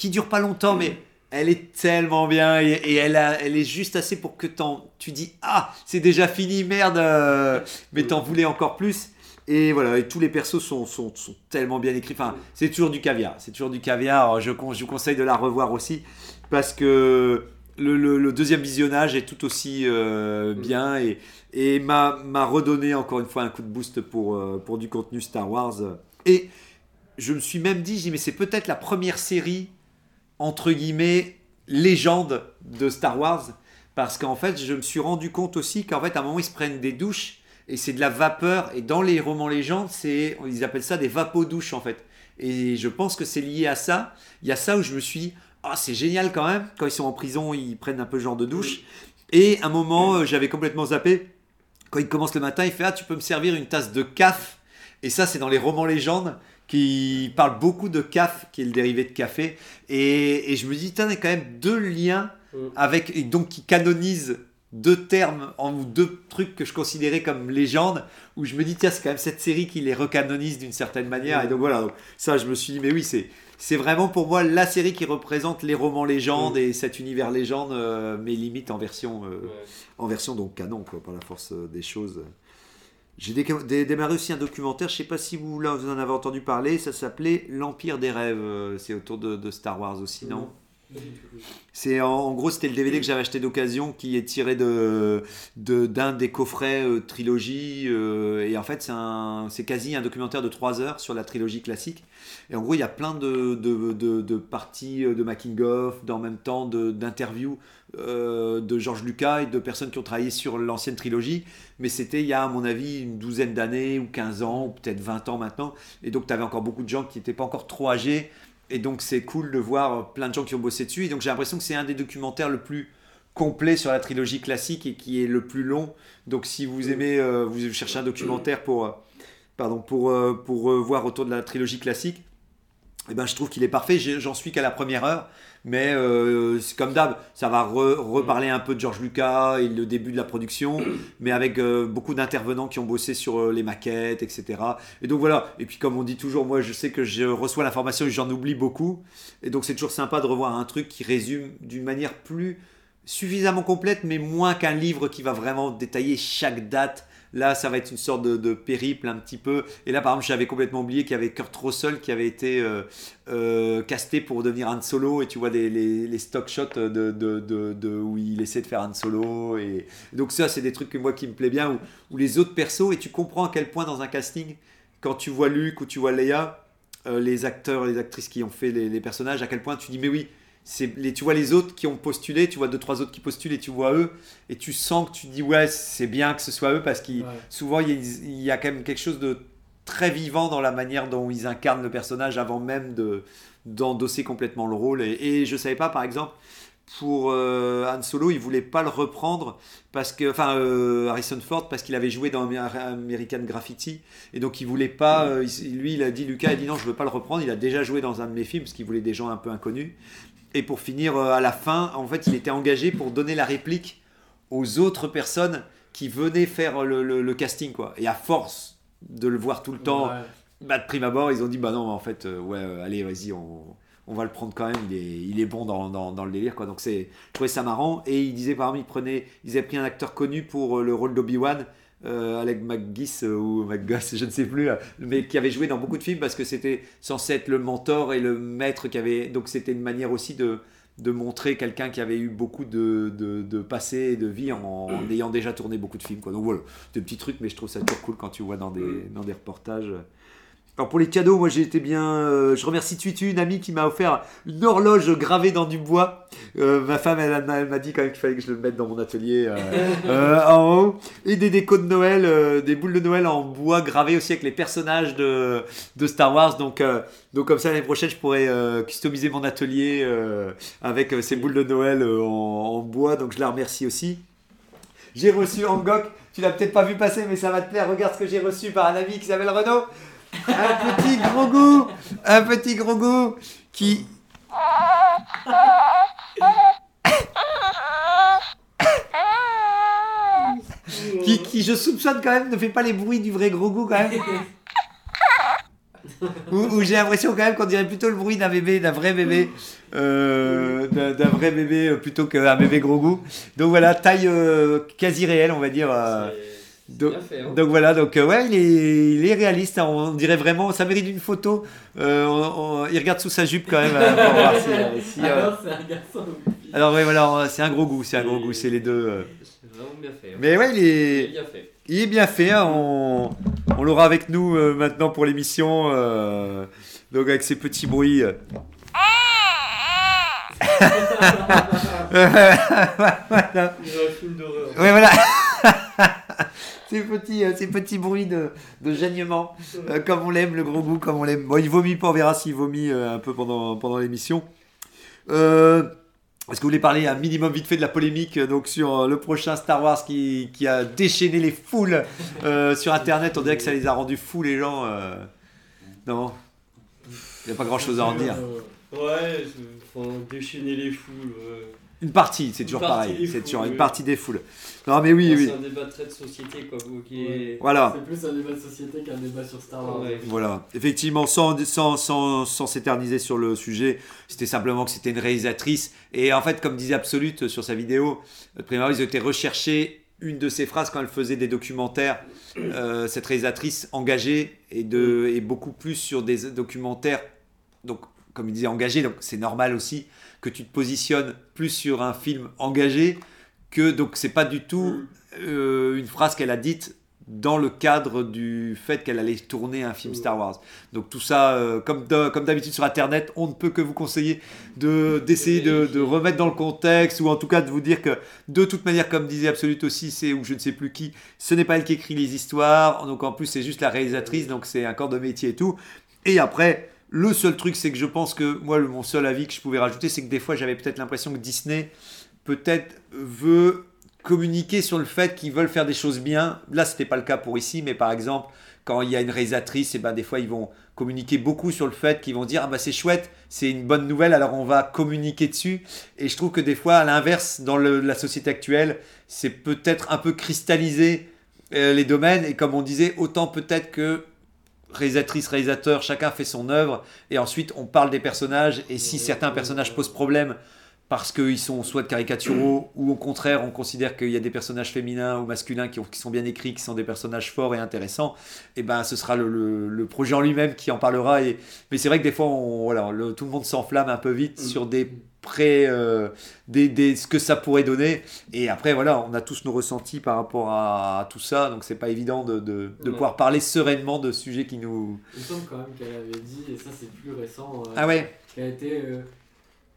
qui dure pas longtemps, mais elle est tellement bien et, et elle, a, elle est juste assez pour que t'en- tu dis, ah, c'est déjà fini, merde, euh, mais t'en voulais encore plus. Et voilà, et tous les persos sont, sont, sont tellement bien écrits. Enfin, c'est toujours du caviar. C'est toujours du caviar. Je, vous conseille de la revoir aussi parce que le, le- le deuxième visionnage est tout aussi euh, bien et, et m'a, m'a redonné encore une fois un coup de boost pour, euh, pour du contenu Star Wars. Et je me suis même dit, dis, mais c'est peut-être la première série, entre guillemets, légende de Star Wars. Parce qu'en fait, je me suis rendu compte aussi qu'en fait, à un moment, ils se prennent des douches et c'est de la vapeur. Et dans les romans légendes, c'est, ils appellent ça des vapodouches en fait. Et je pense que c'est lié à ça. Il y a ça où je me suis dit, ah, c'est génial quand même. Quand ils sont en prison, ils prennent un peu ce genre de douche. Et à un moment, euh, j'avais complètement zappé. Quand il commence le matin, il fait, ah, tu peux me servir une tasse de caf? Et ça, c'est dans les romans légendes qui parlent beaucoup de caf, qui est le dérivé de café. Et, et je me dis, putain, il y a quand même deux liens Mm. avec, et donc qui canonisent deux termes en ou deux trucs que je considérais comme légendes où je me dis tiens c'est quand même cette série qui les recanonise d'une certaine manière et donc voilà donc ça je me suis dit mais oui c'est c'est vraiment pour moi la série qui représente les romans légendes et cet univers légende euh, mais limite en version euh, Ouais. en version donc canon quoi par la force euh, des choses j'ai dé- dé- démarré aussi un documentaire je sais pas si vous en avez entendu parler ça s'appelait l'empire des rêves euh, c'est autour de Star Wars aussi non? C'est en, gros c'était le DVD que j'avais acheté d'occasion qui est tiré de d'un des coffrets euh, trilogie euh, et en fait c'est un c'est quasi un documentaire de 3 heures sur la trilogie classique. Et en gros il y a plein de de, de, parties euh, de making of en même temps d'interviews euh, de George Lucas et de personnes qui ont travaillé sur l'ancienne trilogie. Mais c'était il y a à mon avis une douzaine d'années ou 15 ans ou peut-être 20 ans maintenant. Et donc tu avais encore beaucoup de gens qui n'étaient pas encore trop âgés et donc c'est cool de voir plein de gens qui ont bossé dessus. Et donc j'ai l'impression que c'est un des documentaires le plus complet sur la trilogie classique et qui est le plus long. Donc si vous aimez, euh, vous cherchez un documentaire pour, euh, pardon, pour, euh, pour voir autour de la trilogie classique, eh ben, je trouve qu'il est parfait. J'en suis qu'à la première heure. Mais euh, c'est comme d'hab, ça va re- reparler un peu de George Lucas et le début de la production, mais avec euh, beaucoup d'intervenants qui ont bossé sur euh, les maquettes, etc. Et donc voilà, et puis comme on dit toujours, moi je sais que je reçois l'information et j'en oublie beaucoup, et donc c'est toujours sympa de revoir un truc qui résume d'une manière plus suffisamment complète, mais moins qu'un livre qui va vraiment détailler chaque date Là, ça va être une sorte de, périple un petit peu. Et là, par exemple, j'avais complètement oublié qu'il y avait Kurt Russell qui avait été euh, euh, casté pour devenir Han Solo. Et tu vois les, stock shots de, où il essaie de faire Han Solo. Et donc ça, c'est des trucs que moi qui me plaît bien. Où les autres persos, et tu comprends à quel point dans un casting, quand tu vois Luke ou tu vois Leia, euh, les acteurs les actrices qui ont fait les, personnages, à quel point tu dis mais oui, les, tu vois les autres qui ont postulé, tu vois deux trois autres qui postulent et tu vois eux et tu sens que tu dis ouais c'est bien que ce soit eux parce Ouais. souvent il y, a, il y a quand même quelque chose de très vivant dans la manière dont ils incarnent le personnage avant même de d'endosser complètement le rôle et, et je savais pas par exemple pour euh, Han Solo, il voulait pas le reprendre parce que, enfin, euh, Harrison Ford parce qu'il avait joué dans Amer- American Graffiti et donc il voulait pas. euh, il- lui, il a dit Lucas a dit non, je veux pas le reprendre. Il a déjà joué dans un de mes films parce qu'il voulait des gens un peu inconnus. Et pour finir euh, à la fin, en fait, il était engagé pour donner la réplique aux autres personnes qui venaient faire le, le- le casting quoi. Et à force de le voir tout le temps, Ouais. bah, de prime abord, ils ont dit bah non, en fait, euh, ouais, euh, allez, vas-y, on, on va le prendre quand même. Il est, il est bon dans, dans, dans le délire, quoi. Donc c'est, je trouvais ça marrant. Et il disait, par exemple, il prenait, ils avaient pris un acteur connu pour le rôle d'Obi-Wan. Euh, Alec McGuiss euh, ou McGuss, je ne sais plus, euh, mais qui avait joué dans beaucoup de films parce que c'était censé être le mentor et le maître qui avait. Donc c'était une manière aussi de, de montrer quelqu'un qui avait eu beaucoup de, de, de passé et de vie en, en ayant déjà tourné beaucoup de films. Quoi. Donc voilà, des petits trucs, mais je trouve ça toujours cool quand tu vois dans des, dans des reportages. Alors pour les cadeaux, moi j'ai été bien. euh, je remercie Tuitu, une amie qui m'a offert une horloge gravée dans du bois. Euh, ma femme, elle, m'a- elle m'a dit quand même qu'il fallait que je le mette dans mon atelier euh, en haut. Et des décos de Noël, des boules de Noël en bois gravées aussi avec les personnages de, de Star Wars. Donc, donc comme ça l'année prochaine, je pourrais customiser mon atelier avec ces boules de Noël en, en bois. Donc je la remercie aussi. J'ai reçu Angok, tu l'as peut-être pas vu passer, mais ça va te plaire. Regarde ce que j'ai reçu par un ami qui s'appelle Renaud. Un petit gros goût, un petit gros goût qui. qui, je soupçonne quand même, ne fait pas les bruits du vrai gros goût quand même. Où j'ai l'impression quand même qu'on dirait plutôt le bruit d'un bébé, d'un vrai bébé, euh, d'un vrai bébé euh, plutôt qu'un bébé gros goût. Donc voilà, taille euh, quasi réelle, on va dire. Donc- fait, hein. donc voilà, donc euh, ouais, il est, il est réaliste, hein, on dirait vraiment, ça mérite une photo. Euh, on- on- il regarde sous sa jupe quand même euh, pour voir si, euh, si, euh, Alors, c'est un garçon Alors ouais, voilà, c'est un gros goût, c'est un gros goût, c'est les deux. euh. C'est vraiment bien fait. hein. Mais ouais, il Il est, est bien fait. il est bien fait, hein, on, on l'aura avec nous maintenant pour l'émission, donc avec ses petits bruits. Voilà. Il y a un film d'horreur. Ouais, voilà. ces, petits, euh, ces petits bruits de, de euh, comme on l'aime, le gros goût, comme on l'aime. Bon, il vomit pas, on verra s'il vomit euh, un peu pendant, pendant l'émission. Est-ce que vous voulez parler un minimum vite fait de la polémique donc sur le prochain Star Wars qui, qui a déchaîné les foules sur Internet? On dirait que ça les a rendus fous, les gens. Non? Il n'y a pas grand-chose à en dire. Ouais, déchaîner les foules. Une partie, c'est toujours partie pareil. C'est toujours une partie des foules. Non, mais oui, oui. C'est un débat très de société, quoi. vous, qui est- Voilà. C'est plus un débat de société qu'un débat sur Star Wars. Ouais. Voilà, effectivement, sans, sans, sans, sans s'éterniser sur le sujet, c'était simplement que c'était une réalisatrice. Et en fait, comme disait Absolute sur sa vidéo, euh, Primavera, ils ont été rechercher une de ses phrases quand elle faisait des documentaires. Euh, cette réalisatrice engagée et, de, et beaucoup plus sur des documentaires, donc comme il disait engagé, donc c'est normal aussi que tu te positionnes plus sur un film engagé que donc c'est pas du tout euh, une phrase qu'elle a dite dans le cadre du fait qu'elle allait tourner un film Star Wars. Donc tout ça, euh, comme de- comme d'habitude sur Internet, on ne peut que vous conseiller de d'essayer de, de remettre dans le contexte ou en tout cas de vous dire que de toute manière, comme disait Absolute aussi, c'est ou je ne sais plus qui, ce n'est pas elle qui écrit les histoires. Donc en plus c'est juste la réalisatrice, donc c'est un corps de métier et tout. Et après, le seul truc, c'est que je pense que moi, mon seul avis que je pouvais rajouter, c'est que des fois, j'avais peut-être l'impression que Disney peut-être veut communiquer sur le fait qu'ils veulent faire des choses bien. Là, c'était pas le cas pour ici, mais par exemple, quand il y a une réalisatrice, et ben des fois, ils vont communiquer beaucoup sur le fait qu'ils vont dire ah bah c'est chouette, c'est une bonne nouvelle, alors on va communiquer dessus. Et je trouve que des fois, à l'inverse, dans la société actuelle, c'est peut-être un peu cristallisé euh, les domaines. Et comme on disait, autant peut-être que réalisatrice, réalisateur, chacun fait son œuvre et ensuite on parle des personnages et si certains personnages posent problème, parce qu'ils sont soit caricaturaux ou au contraire on considère qu'il y a des personnages féminins ou masculins qui, ont- qui sont bien écrits, qui sont des personnages forts et intéressants, et ben ce sera le, le- le projet en lui-même qui en parlera. Et, mais c'est vrai que des fois on- voilà, le- tout le monde s'enflamme un peu vite Mm. sur des pré, euh, des, des- ce que ça pourrait donner. Et après voilà, on a tous nos ressentis par rapport à, à tout ça, donc c'est pas évident de, de- de Ouais. pouvoir parler sereinement de sujets qui nous. Il me semble quand même qu'elle avait dit, et ça c'est plus récent, euh, Ah ouais. qu'elle était euh,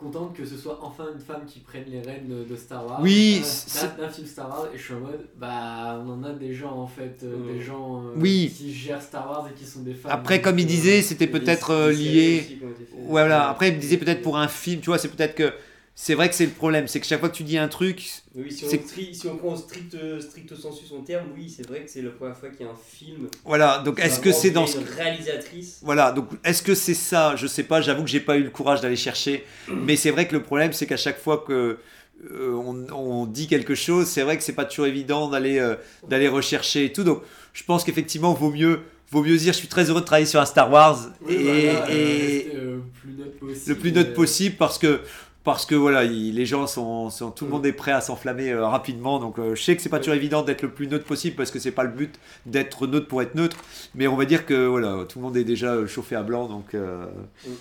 contente que ce soit enfin une femme qui prenne les rênes de, de Star Wars. Oui, Euh, c'est- d'un- film Star Wars, et je suis en mode, bah on en a des gens en fait, euh, Mm. des gens euh, Oui. qui gèrent Star Wars et qui sont des femmes. Après, comme il disait, c'était peut-être lié. aussi. Ouais, voilà. Après, il me disait peut-être pour un film, tu vois, c'est peut-être que. C'est vrai que c'est le problème, c'est que chaque fois que tu dis un truc, Oui, si on, si on prend au strict, strict sensu son terme, oui, c'est vrai que c'est la première fois qu'il y a un film. voilà. Donc, est-ce que c'est dans ce. Une réalisatrice. Voilà, donc est-ce que c'est ça? Je sais pas, j'avoue que j'ai pas eu le courage d'aller chercher. Mais c'est vrai que le problème, c'est qu'à chaque fois que. euh, on, on dit quelque chose, c'est vrai que c'est pas toujours évident d'aller euh, d'aller rechercher et tout. Donc, je pense qu'effectivement, vaut mieux vaut mieux dire, je suis très heureux de travailler sur un Star Wars Oui, et, voilà, euh, et- rester, euh, plus neutre possible. le plus neutre euh, possible parce que parce que voilà il- les gens sont, sont- tout le monde est prêt à s'enflammer euh, rapidement. Donc euh, je sais que c'est pas toujours évident d'être le plus neutre possible parce que c'est pas le but d'être neutre pour être neutre. Mais on va dire que voilà tout le monde est déjà chauffé à blanc donc euh, Mm.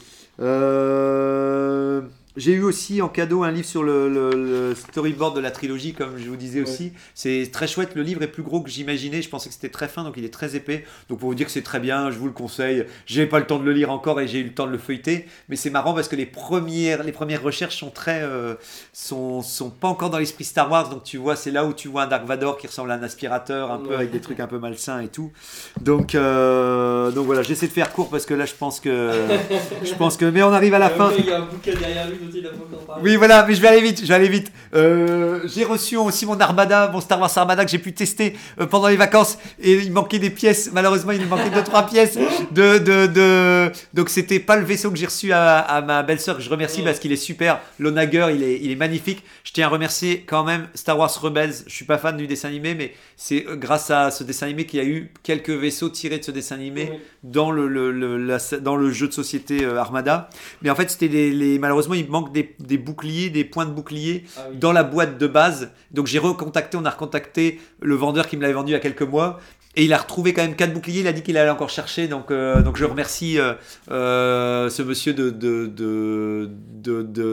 euh, j'ai eu aussi en cadeau un livre sur le, le- le storyboard de la trilogie, comme je vous disais Ouais. aussi. C'est très chouette. Le livre est plus gros que j'imaginais. Je pensais que c'était très fin, donc il est très épais. Donc pour vous dire que c'est très bien, je vous le conseille. J'ai pas le temps de le lire encore et j'ai eu le temps de le feuilleter. Mais c'est marrant parce que les premières, les premières recherches sont très, euh, sont, sont pas encore dans l'esprit Star Wars. Donc tu vois, c'est là où tu vois un Dark Vador qui ressemble à un aspirateur, un peu avec des trucs un peu malsains et tout. Donc, euh, donc voilà, j'essaie de faire court parce que là, je pense que, je pense que, mais on arrive à la Euh, fin. Il y a un bouquin derrière lui dont il a pas encore parlé. Oui, voilà, mais je vais aller vite, je vais aller vite. Euh, j'ai reçu aussi mon Armada, mon Star Wars Armada que j'ai pu tester euh, pendant les vacances et il manquait des pièces. Malheureusement, il manquait deux trois pièces de de, de... donc c'était pas le vaisseau que j'ai reçu à, à ma belle-sœur que je remercie Ouais. parce qu'il est super. L'Onager, il est il est magnifique. Je tiens à remercier quand même Star Wars Rebels. Je suis pas fan du dessin animé, mais c'est euh, grâce à ce dessin animé qu'il y a eu quelques vaisseaux tirés de ce dessin animé dans le, le- le- la- dans le jeu de société euh, Armada. Mais en fait, c'était les, les- malheureusement, il manque des, des boucliers, des points de bouclier Ah oui. dans la boîte de base. Donc j'ai recontacté, on a recontacté le vendeur qui me l'avait vendu il y a quelques mois. Et il a retrouvé quand même quatre boucliers. Il a dit qu'il allait encore chercher. Donc, euh, donc je remercie euh, euh, ce monsieur de,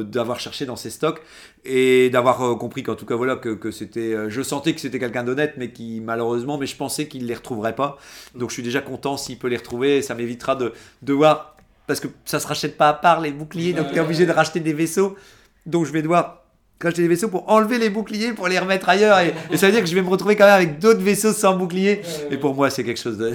d'avoir cherché dans ses stocks et d'avoir compris qu'en tout cas voilà que, que c'était. je sentais que c'était quelqu'un d'honnête, mais qui malheureusement, mais je pensais qu'il les retrouverait pas. Donc je suis déjà content s'il peut les retrouver. Et ça m'évitera de, de voir parce que ça se rachète pas à part les boucliers. Donc tu es obligé de racheter des vaisseaux. Donc je vais devoir racheter des vaisseaux pour enlever les boucliers pour les remettre ailleurs. Et, et ça veut dire que je vais me retrouver quand même avec d'autres vaisseaux sans bouclier et pour moi c'est quelque chose de,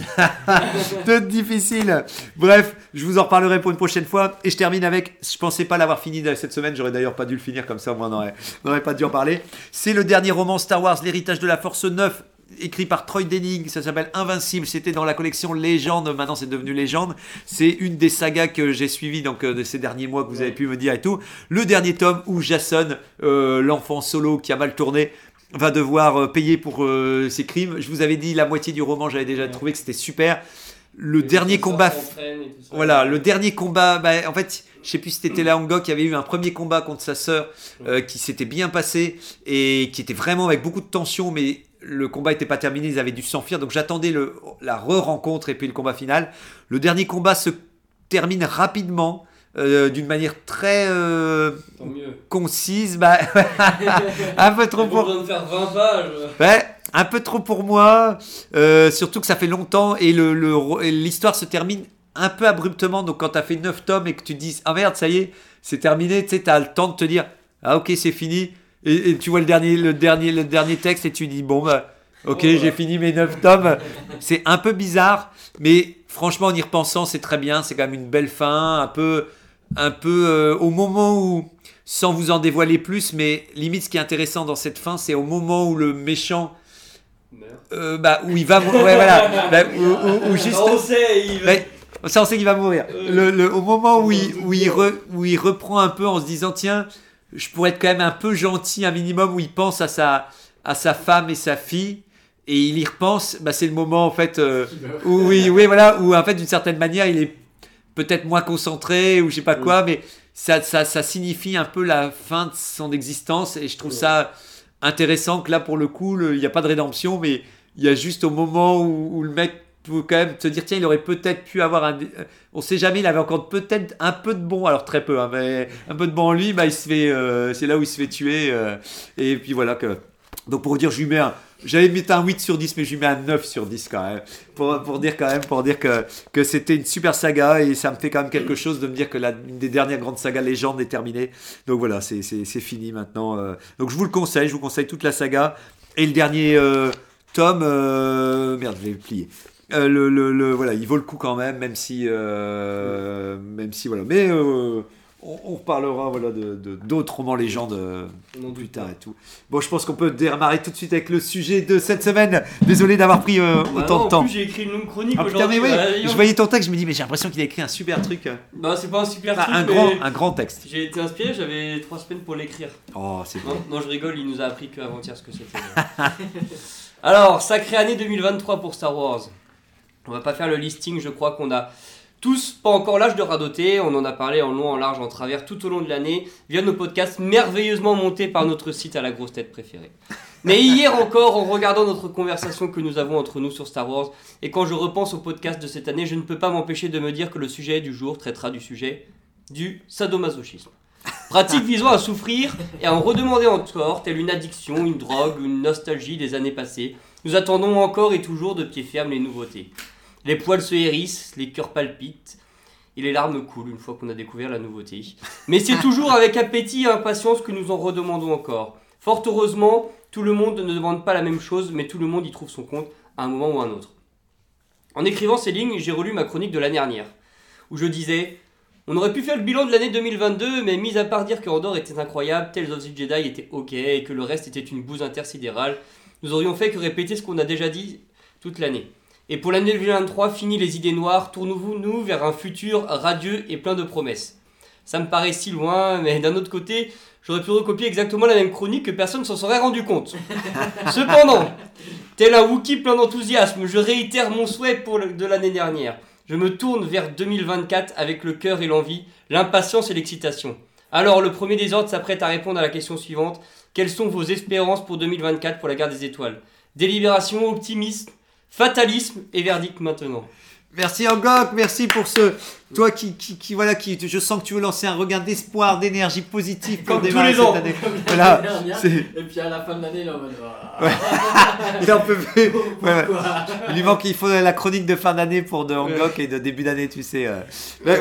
de difficile. Bref je vous en reparlerai pour une prochaine fois. Et je termine avec je pensais pas l'avoir fini cette semaine. J'aurais d'ailleurs pas dû le finir comme ça moi on n'aurait on n'aurait pas dû en parler. C'est le dernier roman Star Wars l'héritage de la force 9 écrit par Troy Denning, ça s'appelle Invincible, c'était dans la collection Légende, maintenant c'est devenu Légende, c'est une des sagas que j'ai suivies donc euh, de ces derniers mois que vous avez pu me dire et tout. Le dernier tome où Jason, euh, l'enfant solo qui a mal tourné, va devoir euh, payer pour euh, ses crimes. Je vous avais dit la moitié du roman, j'avais déjà trouvé que c'était super. Le dernier combat voilà, le dernier combat, bah, en fait, je sais plus si c'était Tela Angok qui avait eu un premier combat contre sa sœur euh, qui s'était bien passé et qui était vraiment avec beaucoup de tension, mais le combat n'était pas terminé, ils avaient dû s'enfuir, donc j'attendais la re-rencontre et puis le combat final. Le dernier combat se termine rapidement, euh, d'une manière très euh, concise, bah, un peu trop pour... besoin de faire 20 pages. Ouais, un peu trop pour moi. euh, surtout que ça fait longtemps et le- le- l'histoire se termine un peu abruptement. Donc quand tu as fait 9 tomes et que tu te dis ah merde, ça y est, c'est terminé, tu sais, tu as le temps de te dire ah ok, c'est fini. Et, et tu vois le dernier, le, dernier, le dernier texte et tu dis bon bah. Ok, Oh, j'ai fini mes 9 tomes. C'est un peu bizarre, mais franchement, en y repensant, c'est très bien. C'est quand même une belle fin, un peu, un peu euh, au moment où, sans vous en dévoiler plus, mais limite, ce qui est intéressant dans cette fin, c'est au moment où le méchant euh, bah, où il va mou- ouais, voilà Bah, où, où- où juste On sait, il va. Ouais, ça on sait qu'il va mourir Euh, le, le- au moment où il, où, il re- où il reprend un peu en se disant tiens je pourrais être quand même un peu gentil un minimum où il pense à sa, à sa femme et sa fille et il y repense bah, c'est le moment en fait euh, où, oui, oui, voilà, où en fait, d'une certaine manière, il est peut-être moins concentré ou je sais pas quoi, mais ça, ça, ça signifie un peu la fin de son existence et je trouve ça intéressant que là pour le coup il n'y a pas de rédemption mais il y a juste au moment où, où le mec peut quand même te dire tiens il aurait peut-être pu avoir un euh, on sait jamais il avait encore peut-être un peu de bon alors très peu hein, mais un peu de bon en lui bah il se fait euh, c'est là où il se fait tuer euh, et puis voilà que donc pour dire je lui mets un j'avais mis un 8 sur 10 mais je lui mets un 9 sur 10 quand même pour, pour dire quand même pour dire que, que c'était une super saga et ça me fait quand même quelque chose de me dire que la, une des dernières grandes sagas légendes est terminée donc voilà c'est fini maintenant donc je vous le conseille je vous conseille toute la saga et le dernier tome merde je l'ai plié Euh, le, le, le- voilà il vaut le coup quand même même si euh, même si voilà mais euh, on, on reparlera voilà de d'autres romans légendes plus tard et tout bon je pense qu'on peut démarrer tout de suite avec le sujet de cette semaine désolé d'avoir pris Bah autant non, de en temps plus, j'ai écrit une longue chronique ah putain aujourd'hui. mais oui, bah, dis je donc. voyais ton texte, je me dis mais j'ai l'impression qu'il a écrit un super truc. Bah, c'est pas un super truc, un grand, un grand texte. j'ai été inspiré, j'avais trois semaines pour l'écrire. Oh c'est Non, bon. non, je rigole, il nous a appris qu'avant-hier ce que c'était. Alors, sacrée année 2023 pour Star Wars. On va pas faire le listing, je crois qu'on a tous pas encore l'âge de radoter. On en a parlé en long, en large, en travers tout au long de l'année via nos podcasts merveilleusement montés par notre site à la grosse tête préférée. Mais hier encore, en regardant notre conversation que nous avons entre nous sur Star Wars, et quand je repense au podcast de cette année, je ne peux pas m'empêcher de me dire que le sujet du jour traitera du sujet du sadomasochisme. Pratique visant à souffrir et à en redemander encore, telle une addiction, une drogue, une nostalgie des années passées. Nous attendons encore et toujours de pied ferme les nouveautés. Les poils se hérissent, les cœurs palpitent, et les larmes coulent une fois qu'on a découvert la nouveauté. Mais c'est toujours avec appétit et impatience que nous en redemandons encore. Fort heureusement, tout le monde ne demande pas la même chose, mais tout le monde y trouve son compte à un moment ou à un autre. En écrivant ces lignes, j'ai relu ma chronique de l'année dernière, où je disais On aurait pu faire le bilan de l'année 2022, mais mis à part dire que Andorre était incroyable, Tales of the Jedi était ok, et que le reste était une bouse intersidérale, nous aurions fait que répéter ce qu'on a déjà dit toute l'année. Et pour l'année 2023, fini les idées noires, tournons-vous nous vers un futur radieux et plein de promesses. Ça me paraît si loin, mais d'un autre côté, j'aurais pu recopier exactement la même chronique que personne s'en serait rendu compte. Cependant, tel un Wookie plein d'enthousiasme, je réitère mon souhait pour le- de l'année dernière. Je me tourne vers 2024 avec le cœur et l'envie, l'impatience et l'excitation. Alors, le premier des ordres s'apprête à répondre à la question suivante. Quelles sont vos espérances pour 2024 pour la guerre des étoiles? Délibération, optimisme, fatalisme et verdict maintenant. Merci Angok, merci pour ce. Toi qui, qui, qui- voilà, qui, je sens que tu veux lancer un regain d'espoir, d'énergie positive pour Comme tous démarrer les ans. cette année. Comme Voilà, dernière. Et puis à la fin de l'année, il est en mode. ah, Il en peut plus. Ouais, Il lui manque, il faut la chronique de fin d'année pour de Angok et de début d'année, tu sais. euh.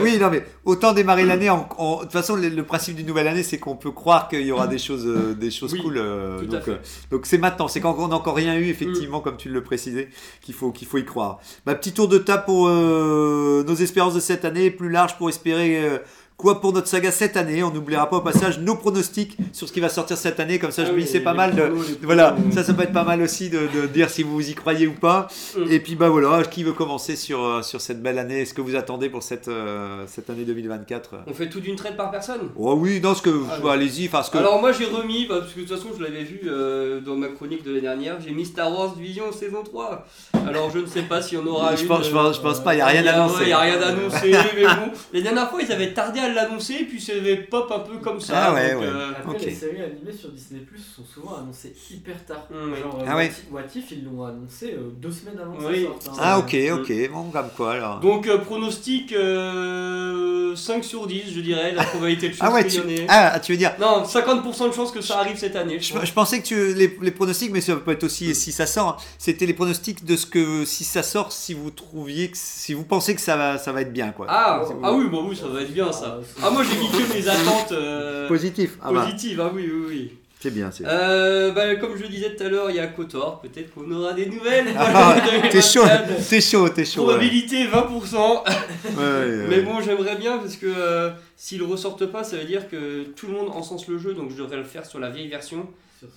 Oui, non, mais autant démarrer l'année. De toute façon, le, le principe d'une nouvelle année, c'est qu'on peut croire qu'il y aura des choses, euh, des choses Oui, cool. euh, donc, euh, c'est maintenant. C'est quand on n'a encore rien eu, effectivement, comme tu le précisais, qu'il faut, qu'il faut y croire. Bah, petit tour de table pour nos espérances de cette année, plus large pour espérer. Quoi pour notre saga cette année. On n'oubliera pas au passage nos pronostics sur ce qui va sortir cette année, comme ça je Ah me dis c'est pas mal de, voilà, ça ça peut être pas mal aussi de, de dire si vous y croyez ou pas. Mm. Et puis bah voilà, qui veut commencer sur, euh, sur cette belle année? Est-ce que vous attendez pour cette, euh, cette année 2024 On fait tout d'une traite par personne. Oh oui, non, ce que Ah, bah, allez-y, parce que Alors moi j'ai remis, bah, parce que de toute façon je l'avais vu euh, dans ma chronique de l'année dernière, j'ai mis Star Wars Vision saison 3. Alors je ne sais pas s'il y en aura je une, pense, je pense, je pense pas, il y a rien annoncé. Il n'y a rien d'annoncé, mais bon. Les dernières fois, ils avaient tardé à l'annoncer, puis ça avait pop un peu comme ça. Ah ouais, donc, ouais. euh, Après, les séries animées sur Disney Plus sont souvent annoncées hyper tard. Mm, Genre, euh, Ah ouais. What If- What If, ils l'ont annoncé euh, deux semaines avant que Oui. ça sorte. hein. Ah ok, ok, bon, comme quoi alors Donc euh, pronostic euh, 5 sur 10, je dirais, la probabilité de chance Ah ouais, tu, ait. ah, tu veux dire Non, 50% de chance que ça arrive cette année. je je, pense. je pensais que tu, les, les pronostics, mais ça peut être aussi si ça sort. hein, C'était les pronostics de ce que si ça sort, si vous trouviez, que, si vous pensez que ça va, ça va être bien quoi. Ah, Si vous- ah oui, bah oui, ça va être bien ça. Ah moi j'ai mis que mes attentes euh, Positif. Ah bah, positives, ah oui, oui, oui. c'est bien. c'est- Euh, bah, comme je le disais tout à l'heure, il y a Kotor, peut-être qu'on aura des nouvelles. Ah, Voilà, t'es chaud, 2024. t'es chaud, t'es chaud. ouais. Probabilité 20%. Ouais, ouais, Mais ouais. bon, j'aimerais bien parce que euh, s'ils ressortent pas, ça veut dire que tout le monde encense le jeu, donc je devrais le faire sur la vieille version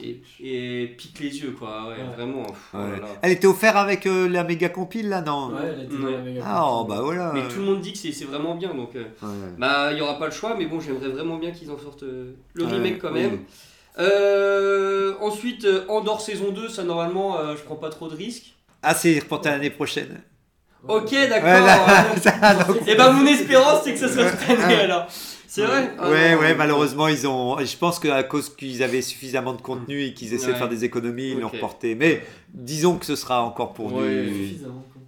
et, et pique les yeux, quoi. Ouais, Ouais. vraiment. pff, oh Ouais. Elle était offerte avec euh, la méga compile là, non Ouais, elle était dans la méga Ah oh, bah voilà. Mais tout le monde dit que c'est c'est vraiment bien, donc euh, Ouais. bah il y aura pas le choix, mais bon, j'aimerais vraiment bien qu'ils en sortent euh, le Ouais, remake quand oui. même. Euh, ensuite, Andorre saison 2, ça normalement, euh, je prends pas trop de risques. Ah, c'est reporté l'année prochaine. Ok, d'accord. Ouais, là, ça, donc- Et ben mon espérance c'est que ça soit cette année alors. C'est vrai? Ah ouais, ouais, malheureusement, ils ont. Je pense qu'à cause qu'ils avaient suffisamment de contenu et qu'ils essaient de faire des économies, ils l'ont reporté. Mais disons que ce sera encore pour Ouais. du.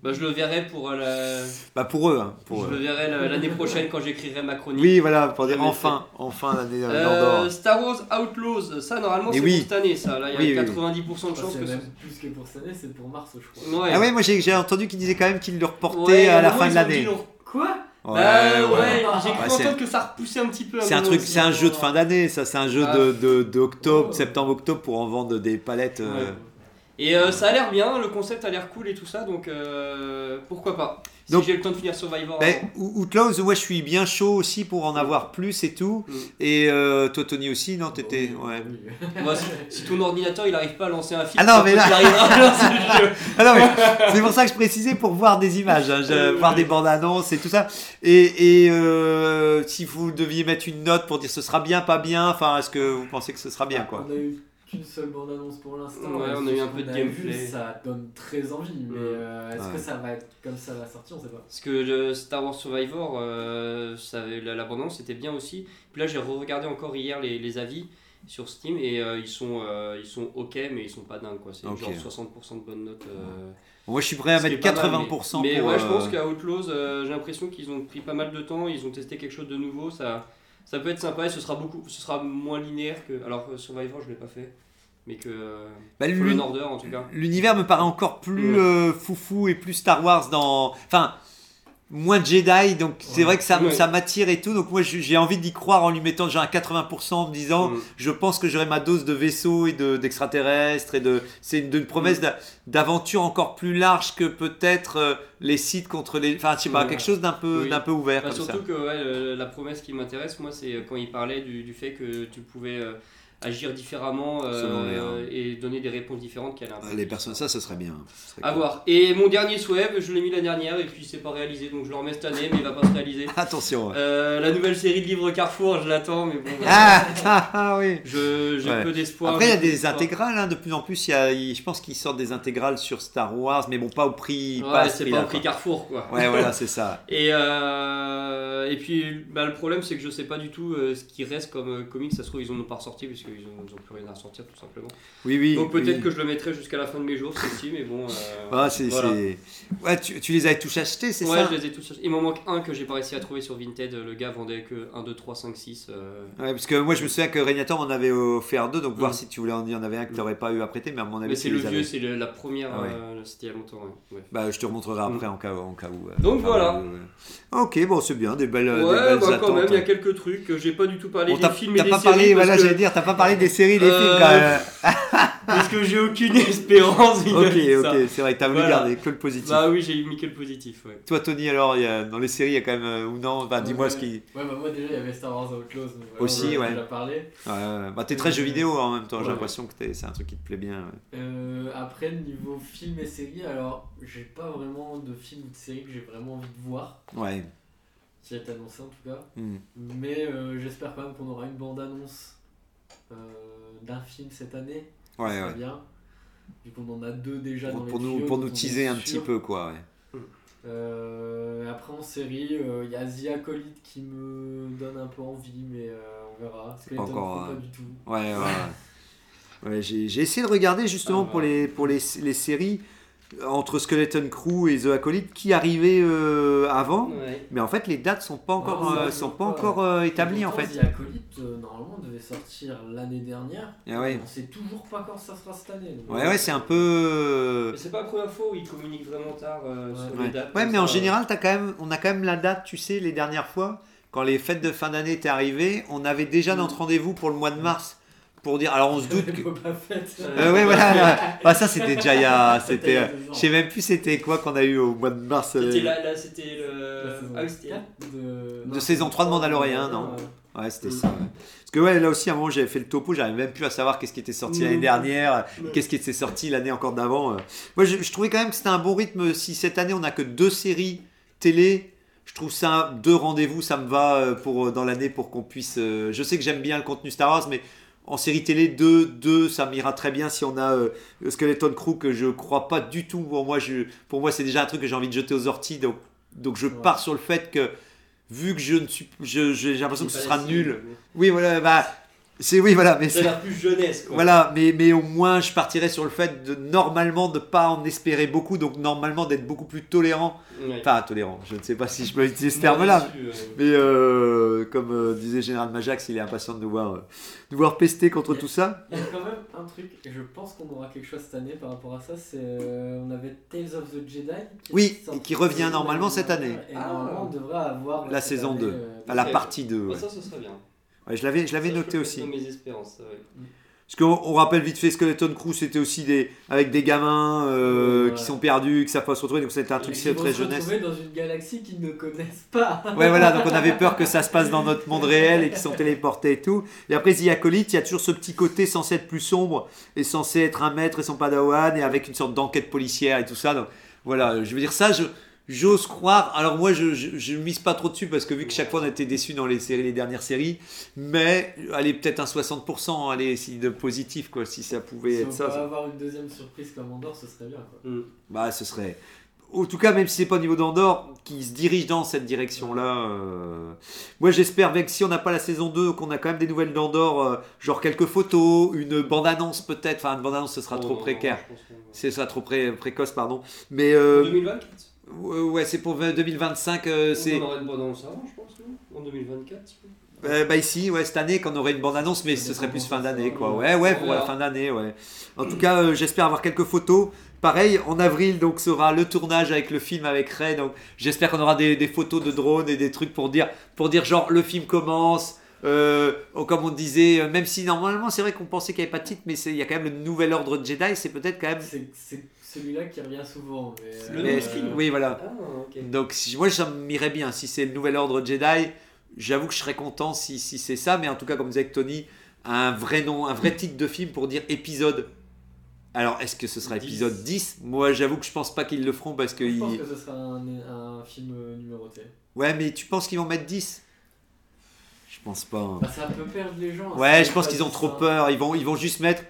Bah, je le verrai pour euh, la. Bah pour eux, hein, pour je eux. le verrai la- l'année prochaine quand j'écrirai ma chronique. Oui, voilà, pour dire enfin, enfin l'année Euh, d'or. Star Wars Outlaws, ça normalement c'est oui. pour cette année, ça. Là, il y a Oui, oui, oui. 90% de chances c'est que même ce plus que pour cette année, c'est pour mars, je crois. Ouais. Ah ouais, moi j'ai entendu qu'ils disaient quand même qu'ils le reportaient Ouais, à la fin ils de l'année. Quoi? Ouais, Bah, ouais. j'ai cru c'est- entendre que ça repoussait un petit peu. C'est un truc, c'est un jeu de fin d'année, ça, c'est un jeu Ah. de, de, de octobre, Oh. septembre-octobre pour en vendre des palettes. euh. Et euh, ça a l'air bien, le concept a l'air cool et tout ça, donc euh, pourquoi pas. Si Donc- j'ai le temps de finir Survivor. Ou- Outlaws, moi je suis bien chaud aussi pour en avoir plus et tout. Mm. Et euh, toi Tony aussi, non T'étais. Ouais. Moi, si, si ton ordinateur il arrive pas à lancer un film, Ah non, mais là- il arrivera à lancer le jeu. Ah c'est pour ça que je précisais pour voir des images, hein, je- voir des bandes annonces et tout ça. Et, et euh, si vous deviez mettre une note pour dire ce sera bien, pas bien, enfin est-ce que vous pensez que ce sera bien quoi? On a eu qu'une seule bande annonce pour l'instant. Ouais, et on a eu un peu de gameplay. vu, ça donne très envie, mais euh, est-ce Ouais. que ça va être comme ça à la sortie On sait pas. Parce que le Star Wars Survivor, euh, ça, la, la bande-annonce était bien aussi. Puis là, j'ai regardé encore hier les, les avis sur Steam et euh, ils, sont, euh, ils sont ok, mais ils sont pas dingues. quoi. C'est genre 60% de bonnes notes. euh, Moi je suis prêt à mettre est pas mal, 80% mais, mais ouais, je pense qu'à Outlaws, euh, j'ai l'impression qu'ils ont pris pas mal de temps, ils ont testé quelque chose de nouveau. Ça, ça peut être sympa et ce sera, beaucoup, ce sera moins linéaire que. Alors, euh, Survivor, je l'ai pas fait, mais que. bah, Fallen l'uni- Order en tout cas. L'univers me paraît encore plus Ouais. euh, foufou et plus Star Wars dans. Enfin, moins Jedi, donc c'est Ouais. vrai que ça, Ouais. ça m'attire et tout. Donc moi j'ai envie d'y croire en lui mettant déjà un 80% en me disant Mm. je pense que j'aurai ma dose de vaisseaux et de- d'extraterrestres et de. C'est une, une promesse d'a- d'aventure encore plus large que peut-être euh, les sites contre les. Enfin, je sais pas, quelque chose d'un peu, Oui. d'un peu ouvert Bah, comme ça. surtout que ouais, euh, la promesse qui m'intéresse, moi, c'est quand il parlait du, du fait que tu pouvais euh, agir différemment euh, les, euh, et donner des réponses différentes qu'elle a. Les personnes, ça, ce serait bien. Ce serait À cool. voir. Et mon dernier souhait, je l'ai mis l'année dernière et puis c'est pas réalisé, donc je le remets cette année, mais il va pas se réaliser. Attention. ouais. Euh, la nouvelle série de livres Carrefour, je l'attends, mais bon. Ah, ah, ah, oui. Je j'ai Ouais. peu d'espoir. Après, il y a des intégrales, hein, de plus en plus. Il y a, il- je pense qu'ils sortent des intégrales sur Star Wars, mais bon, pas au prix. Ouais, pas c'est pas au prix. Carrefour, quoi. Ouais, voilà, c'est ça. Et, euh, et puis bah, le problème c'est que je sais pas du tout ce qui reste comme comics, ça se trouve ils en ont pas ressorti ont, ils ont plus rien à ressortir tout simplement. Oui, oui. Donc peut-être oui. que je le mettrai jusqu'à la fin de mes jours ceci mais bon. euh, Ah, c'est, voilà. Ouais, tu, tu les avais tous achetés, c'est Ouais, ça je les ai tous achetés. Il m'en manque un que j'ai pas réussi à trouver sur Vinted. Le gars vendait que 1, 2, 3, 5, 6. euh, Ouais, parce que moi, je me souviens que Régnator m'en avait offert deux, donc voir Mm. si tu voulais en, il y en avait un que tu n'aurais pas eu à prêter, mais à mon avis, Mais c'est le vieux, c'est la première. Ah ouais. euh, C'était il y a longtemps. ouais. Ouais. Bah, je te remontrerai après en cas, en cas où. euh, Donc voilà. Ok, bon, c'est bien, des belles, des Ouais, belles bah quand attentes. même, il y a quelques trucs que j'ai pas du tout parlé des films et t'as des pas séries. voilà, j'allais dire, t'as pas parlé des séries, des Euh, films quand même. Parce que j'ai aucune espérance. Ok, ok, c'est vrai que t'as voulu Voilà. garder que le positif. Bah oui, j'ai mis que le positif. Ouais. Toi, Tony, alors, il y a- dans les séries, il y a quand même, euh, ou non, dis-moi Ouais, ce qui. Ouais, bah moi déjà il y avait Star Wars Outlaws. Aussi, on en a ouais. déjà parlé. Ouais, ouais. bah, t'es très jeu vidéo en même temps, j'ai l'impression que t'es- c'est un truc qui te plaît bien. ouais. Euh, après, niveau film et séries, alors j'ai pas vraiment de film ou de série que j'ai vraiment envie de voir, Ouais. qui est annoncé en tout cas. Hmm. Mais euh, j'espère quand même qu'on aura une bande-annonce euh, d'un film cette année. Ouais, ouais. bien. Vu qu'on en a deux déjà Pour, dans pour les nous, tuyaux, pour nous teaser un petit peu, quoi. ouais. Euh, après en série, euh, il y a The Acolyte qui me donne un peu envie, mais euh, on verra. C'est pas encore, euh, pas du tout. Ouais, ouais. Ouais, j'ai essayé de regarder justement Ah, pour, les, pour les, les séries euh, entre Skeleton Crew et The Acolyte qui arrivaient euh, avant. Ouais. Mais en fait, les dates sont pas encore, Non, euh, sont pas pas. encore euh, établies en fait. The Acolyte, euh, normalement, devait sortir l'année dernière. Ah ouais. On sait toujours pas quand ça sera cette année. donc, Ouais, ouais, c'est un peu. Mais c'est pas la première fois où ils communiquent vraiment tard euh, sur Ouais. les dates. Ouais, mais en général, as quand même, on a quand même la date, tu sais, les dernières fois, quand les fêtes de fin d'année étaient arrivées, on avait déjà Mm. notre rendez-vous pour le mois de mars. Pour dire, alors on se doute que. Euh, ouais, voilà. Ah, ça, c'était déjà il y a. C'était euh, je sais même plus c'était quoi qu'on a eu au mois de mars. euh, C'était là, là c'était le. La saison Ah oui, c'était. 4 de... de saison 3 de Mandalorian, non ouais. C'était Mm. ça. ouais. Parce que ouais, là aussi, à un moment, j'avais fait le topo, j'arrivais même plus à savoir qu'est-ce qui était sorti Mm. l'année dernière, Ouais. qu'est-ce qui était sorti l'année encore d'avant. euh. Moi, je, je trouvais quand même que c'était un bon rythme. Si cette année, on n'a que deux séries télé, je trouve ça, deux rendez-vous, ça me va euh, pour, euh, dans l'année pour qu'on puisse... euh, je sais que j'aime bien le contenu Star Wars, mais en série télé, deux, deux ça m'ira très bien si on a euh, Skeleton Crew que je crois pas du tout. Pour moi, je, pour moi c'est déjà un truc que j'ai envie de jeter aux orties, donc, donc je Ouais. pars sur le fait que vu que je ne suis, j'ai l'impression que ce sera nul. Oui, voilà, bah, c'est oui, voilà, mais mais Ça a c'est- l'air plus jeunesse, quoi. voilà, mais, mais au moins je partirais sur le fait de normalement de pas en espérer beaucoup, donc normalement d'être beaucoup plus tolérant. Ouais. Enfin, tolérant, je ne sais pas si je peux utiliser ce terme-là. euh, Mais euh, comme euh, disait Général Majax, il est impatient de nous voir, euh, de nous voir pester contre tout ça. Il y a quand même un truc, et je pense qu'on aura quelque chose cette année par rapport à ça, c'est on avait Tales of the Jedi. qui Oui, qui revient normalement cette année. Et Ah. normalement on devrait avoir La saison année, 2, euh, à la partie 2. bah, ouais. ça, ce serait bien. Ouais, je l'avais, je l'avais noté aussi. mes espérances, ouais. Parce qu'on on rappelle vite fait Skeleton Crew, c'était aussi des, avec des gamins euh, qui sont perdus, qui savent pas se retrouver, donc c'était un truc très se jeunesse. dans une galaxie qu'ils ne connaissent pas. Ouais, voilà, donc on avait peur que ça se passe dans notre monde réel et qu'ils sont téléportés et tout. Et après, The Acolyte, il y a toujours ce petit côté censé être plus sombre et censé être un maître et son padawan et avec une sorte d'enquête policière et tout ça. Donc voilà, je veux dire, ça, je. J'ose croire. Alors moi, je, je mise pas trop dessus parce que vu que chaque fois on a été déçus dans les séries, les dernières séries, mais allez peut-être un 60%, allez si de positif quoi, si ça pouvait Si être on ça. peut avoir une deuxième surprise comme Andorre, ce serait bien. Quoi. Mm. Bah, ce serait. En tout cas, même si c'est pas au niveau d'Andorre, qui se dirige dans cette direction-là. euh, Moi, j'espère, même si on n'a pas la saison 2, qu'on a quand même des nouvelles d'Andorre, euh, genre quelques photos, une bande-annonce peut-être. Enfin, une bande-annonce, ce sera Oh, trop non, précaire. que non. C'est ça, trop pré- précoce, pardon. Mais euh, 2024 ouais, c'est pour 2025. euh, c'est On aura une bonne annonce avant, je pense, non? En 2024 Euh, bah ici, ouais, cette année, qu'on aurait une bande-annonce, mais ce serait plus fin d'année, quoi. Ouais, ouais, pour la fin d'année, ouais. En tout cas, euh, j'espère avoir quelques photos. Pareil, en avril, donc, sera le tournage avec le film avec Ray. Donc, j'espère qu'on aura des, des photos de drones et des trucs pour dire, pour dire genre, le film commence. Euh, comme on disait, euh, même si normalement c'est vrai qu'on pensait qu'il n'y avait pas de titre, mais il y a quand même le nouvel ordre de Jedi, c'est peut-être quand même. C'est celui-là qui revient souvent. Mais, Le Mais- oui, voilà. Ah. Donc si, moi ça m'irait bien si c'est le nouvel ordre Jedi. J'avoue que je serais content si, si c'est ça, mais en tout cas comme disait Tony, un vrai nom, un vrai titre de film pour dire épisode. Alors est-ce que ce sera 10. épisode 10 Moi j'avoue que je pense pas qu'ils le feront parce que... Je pense que ce sera un, un film numéroté. Ouais mais tu penses qu'ils vont mettre 10 Je pense pas. hein. Bah, ça peut perdre les gens. hein, Ouais je pense qu'ils ont trop ça. peur, ils vont, ils vont juste mettre...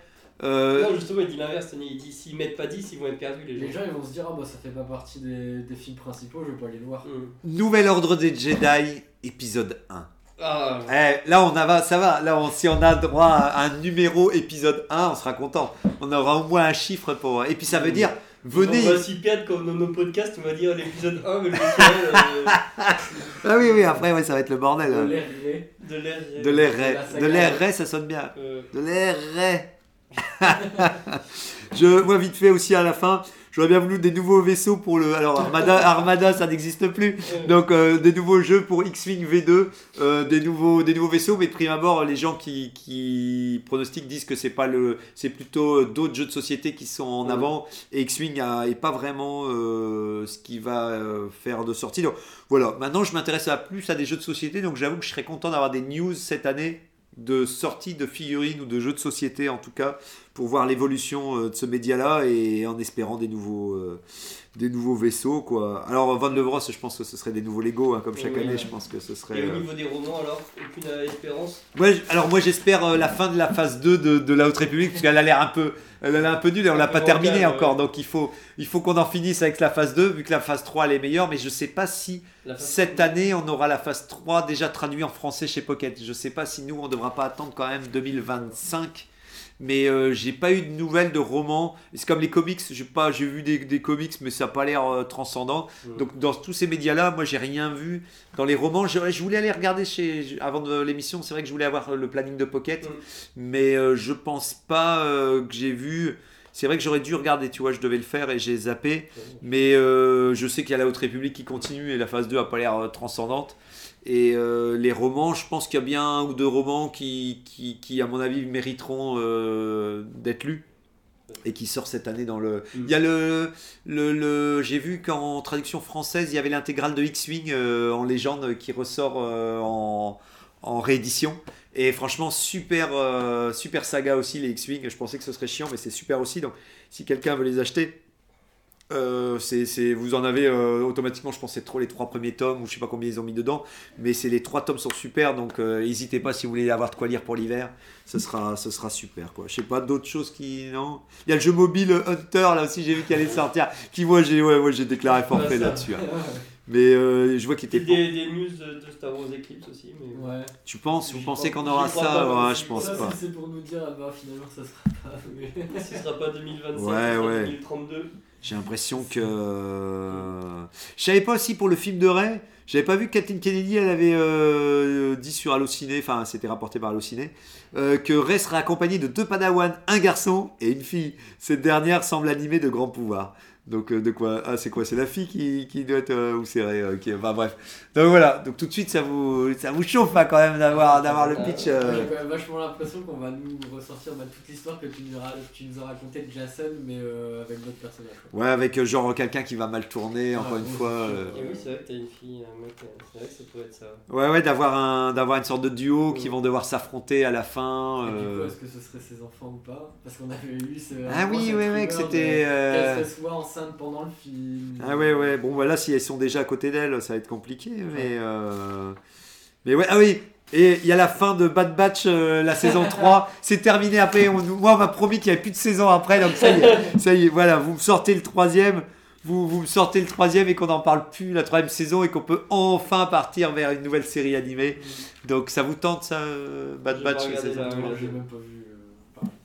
euh, Non, justement, il dit l'inverse, Tony. Il dit s'ils mettent pas 10, ils vont être perdus, les gens. Les gens ils vont se dire ah bah ça fait pas partie des, des films principaux, je vais pas aller le voir. Mm. Nouvel ordre des Jedi, épisode 1. Ah, Eh, là, on a, va- ça va. Là, on- si on a droit à un numéro épisode 1, on sera content. On aura au moins un chiffre pour. Et puis, ça veut dire, venez. On va s'y perdre comme dans nos podcasts, on va dire l'épisode 1, mais le euh, Ah oui, oui, après, ouais, ça va être le bordel. De l'air ré. de l'air. De l'air de la ray. saga. De l'air ray, ça sonne bien. Euh, De l'air ray. Je, moi, vite fait aussi à la fin, j'aurais bien voulu des nouveaux vaisseaux pour le. Alors, Armada, Armada ça n'existe plus. Donc euh, des nouveaux jeux pour X-Wing V2, euh, des nouveaux des nouveaux vaisseaux, mais de prime abord les gens qui, qui pronostiquent disent que c'est pas le c'est plutôt euh, d'autres jeux de société qui sont en Ouais. avant et X-Wing a- est pas vraiment euh, ce qui va faire de sortie. Donc voilà, maintenant je m'intéresse à plus à des jeux de société, donc j'avoue que je serais content d'avoir des news cette année de sortie de figurines ou de jeux de société en tout cas pour voir l'évolution euh, de ce média-là et en espérant des nouveaux, euh, des nouveaux vaisseaux. Quoi. Alors, Van Le Bros, je pense que ce serait des nouveaux Lego, hein, comme chaque Oui. année, je pense que ce serait... Et au euh, niveau des romans, alors, aucune euh, espérance? Ouais, alors moi j'espère euh, la fin de la phase 2 de, de la Haute République, parce qu'elle a l'air un peu, elle a l'air un peu nulle et on l'a pas peu terminé bancale, encore, ouais. donc il faut, il faut qu'on en finisse avec la phase 2, vu que la phase 3 elle est meilleure, mais je sais pas si cette année on aura la phase 3 déjà traduite en français chez Pocket. Je sais pas si nous on devra pas attendre quand même 2025. Mais euh, j'ai pas eu de nouvelles de romans. C'est comme les comics, j'ai pas, j'ai vu des, des comics, mais ça a pas l'air euh, transcendant. Donc dans tous ces médias-là, moi j'ai rien vu. Dans les romans, je, je voulais aller regarder chez, avant de l'émission. C'est vrai que je voulais avoir le planning de Pocket, mais euh, je pense pas que j'ai vu. C'est vrai que j'aurais dû regarder, tu vois, je devais le faire et j'ai zappé. Mais euh, je sais qu'il y a la Haute République qui continue et la phase 2 a pas l'air euh, transcendante. Et euh, les romans, je pense qu'il y a bien un ou deux romans qui, qui, qui, à mon avis, mériteront euh, d'être lus et qui sort cette année dans le. Mm. Il y a le, le, le- j'ai vu qu'en traduction française, il y avait l'intégrale de X-wing euh, en légende qui ressort euh, en, en réédition. Et franchement, super, euh, super saga aussi les X-wing. Je pensais que ce serait chiant, mais c'est super aussi. Donc, si quelqu'un veut les acheter, euh, vous en avez euh, automatiquement, je pense, c'est trop les trois premiers tomes, ou je sais pas combien ils ont mis dedans, mais c'est les trois tomes sont super, donc n'hésitez pas si vous voulez avoir de quoi lire pour l'hiver, ce sera, ce sera super quoi. Je sais pas d'autres choses qui non? Il y a le jeu mobile Hunter là aussi, j'ai vu qu'il allait sortir, qui moi j'ai, ouais, moi j'ai déclaré forfait là-dessus. hein. Mais euh, je vois qu'il était. Des, des news de, de Star Wars Eclipse aussi. Mais... Ouais. Tu penses Vous pensez qu'on aura ça pas, Ouais, je pense ça, pas. c'est- c'est pour nous dire, ah bah finalement ça sera pas. mais- Ce sera pas 2027, Ouais, sera ouais. 2032. J'ai l'impression que. euh, Je savais pas aussi pour le film de Ray. J'avais pas vu que Kathleen Kennedy, elle avait euh, dit sur Allociné, enfin c'était rapporté par Allociné, euh, que Ray serait accompagné de deux padawans, un garçon et une fille. Cette dernière semble animée de grands pouvoirs. Donc euh, de quoi Ah c'est quoi C'est la fille qui, qui doit être euh, ou c'est Ray euh, qui- Enfin bref. Donc voilà. Donc tout de suite ça vous ça vous chauffe hein, quand même d'avoir d'avoir le pitch. Euh, J'ai quand même vachement l'impression qu'on va nous ressortir bah, toute l'histoire que tu nous, as, tu nous as raconté de Jason, mais euh, avec d'autres personnages. quoi. Ouais avec euh, genre quelqu'un qui va mal tourner Ah, encore une oui, fois. euh, Et oui, c'est vrai que t'as une fille, un mec, c'est vrai que ça pourrait être ça. Ouais, ouais, d'avoir un, d'avoir une sorte de duo qui vont devoir s'affronter à la fin. Et du coup, est-ce que ce serait ses enfants ou pas? Parce qu'on avait eu ce. Ah oui, ouais, ouais, que c'était, de- euh, Qu'elle serait soit enceinte pendant le film. Ah ouais, ouais. Bon, voilà, si elles sont déjà à côté d'elle, ça va être compliqué. Mais, euh, mais ouais, ah oui. Et il y a la fin de Bad Batch, euh, la saison 3. C'est terminé après. On, moi, on m'a promis qu'il n'y avait plus de saison après. Donc ça y est, ça y est. Voilà, vous me sortez le troisième. Vous, vous me sortez le troisième et qu'on n'en parle plus, la troisième saison, et qu'on peut enfin partir vers une nouvelle série animée. Donc ça vous tente, ça, euh, Bad Batch saison la- 3 Moi, j'ai même pas vu.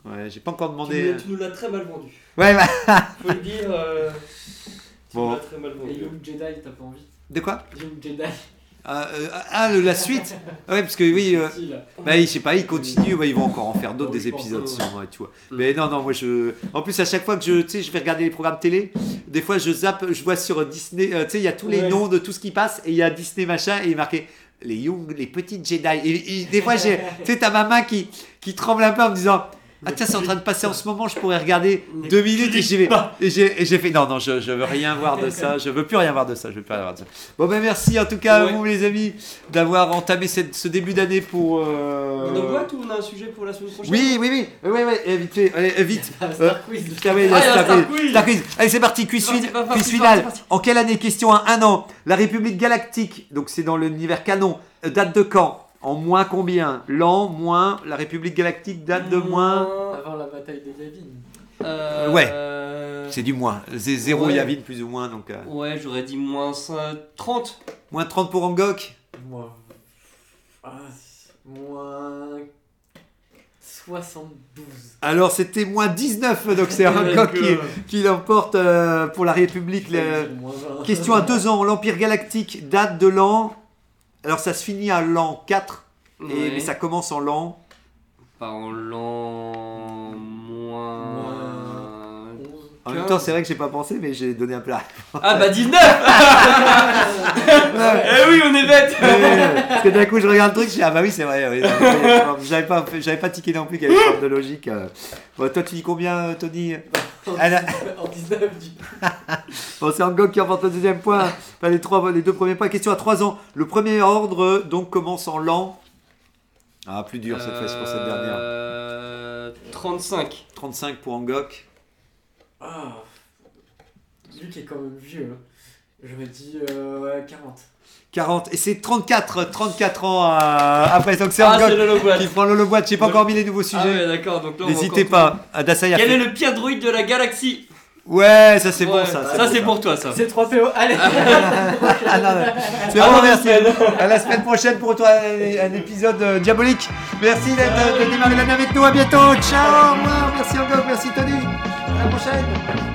Euh. Ouais, j'ai pas encore demandé. tu nous l'as très mal vendu. Ouais, bah, Faut le dire. euh, tu Bon. nous l'as très mal Et vendu. Young Jedi, t'as pas envie? De quoi? Young Jedi. ah, euh, ah, le- la suite? Ouais, parce que oui, euh, bah, je sais pas, ils continuent, bah, ils vont encore en faire d'autres des épisodes, ouais. sûrement, tu vois. Mais non, non, moi je. En plus, à chaque fois que je, je vais regarder les programmes télé, des fois je zappe, je vois sur Disney, euh, tu sais, il y a tous les Ouais. noms de tout ce qui passe, et il y a Disney machin, et il est marqué les Young, les petites Jedi. Et, et des fois, j'ai, tu sais, t'as ma main qui, qui tremble un peu en me disant. Ah tiens, c'est en train de passer en ce moment, je pourrais regarder deux minutes et j'y vais. Et j'ai et j'ai fait non, non, je, je veux rien voir de ça, je veux plus rien voir de ça, je veux plus rien voir de ça. Bon ben merci en tout cas à vous les amis d'avoir entamé cette- ce début d'année pour. euh, On boîte ou on a un sujet pour la semaine prochaine? Oui, oui, oui, oui, oui, oui, vite, fait, allez, vite. Star Quiz. Oui, Ah, Star Star. Star. Allez, c'est parti, quiz, fin- quiz c'est final. parti, c'est En quelle année Question à un an. La République Galactique, donc c'est dans l'univers canon, date de quand? En moins combien? L'an, moins, la République Galactique date de moins. Avant la bataille des Yavin. Euh, Ouais. C'est du moins. C'est zéro Ouais. Yavin plus ou moins, donc. euh, Ouais, j'aurais dit moins 5, 30. Moins 30 pour Angok? Moins. Ah, moins. 72. Alors c'était moins 19, donc c'est Angok qui, qui l'emporte euh, pour la République. le- Moins 20. Question à deux ans. L'Empire Galactique date de l'an. Alors ça se finit à l'an 4, et, Ouais. mais ça commence en l'an. Pas en l'an moins. En même 15. temps, c'est vrai que j'ai pas pensé, mais j'ai donné un la Ah bah 19 Eh oui, on est bête Parce que d'un coup, je regarde le truc, je dis, ah bah oui, c'est vrai. oui. J'avais pas, pas tiqué non plus qu'il y avait une forme de logique. euh. Bon, toi, tu dis combien, Tony? Elle a- 19, en 19 du coup. Bon, c'est Angok qui emporte le deuxième point. Enfin, les, trois, les deux premiers points. Question à 3 ans. Le premier ordre, donc, commence en l'an. Ah, plus dur cette fois pour cette dernière. Euh, 35. 35 pour Angok. Ah. Qui est quand même vieux. hein. J'aurais dit euh, ouais, 40. 40. Et c'est 34, 34 ans euh, après. Donc, c'est Ah, qui prend le boîte. J'ai pas encore mis les nouveaux Ah sujets. ouais, N'hésitez pas. Adassa, Quel est le pire druide de la galaxie Ouais, ça c'est bon ça. Ça c'est pour toi ça. C'est 3 PO, allez Ah, non, non. C'est Ah, bon, merci. À la semaine prochaine pour toi un, un épisode euh, diabolique. Merci d'être de démarrer l'année avec nous. À bientôt. Ciao. Au revoir. Merci encore. Merci Tony. À la prochaine.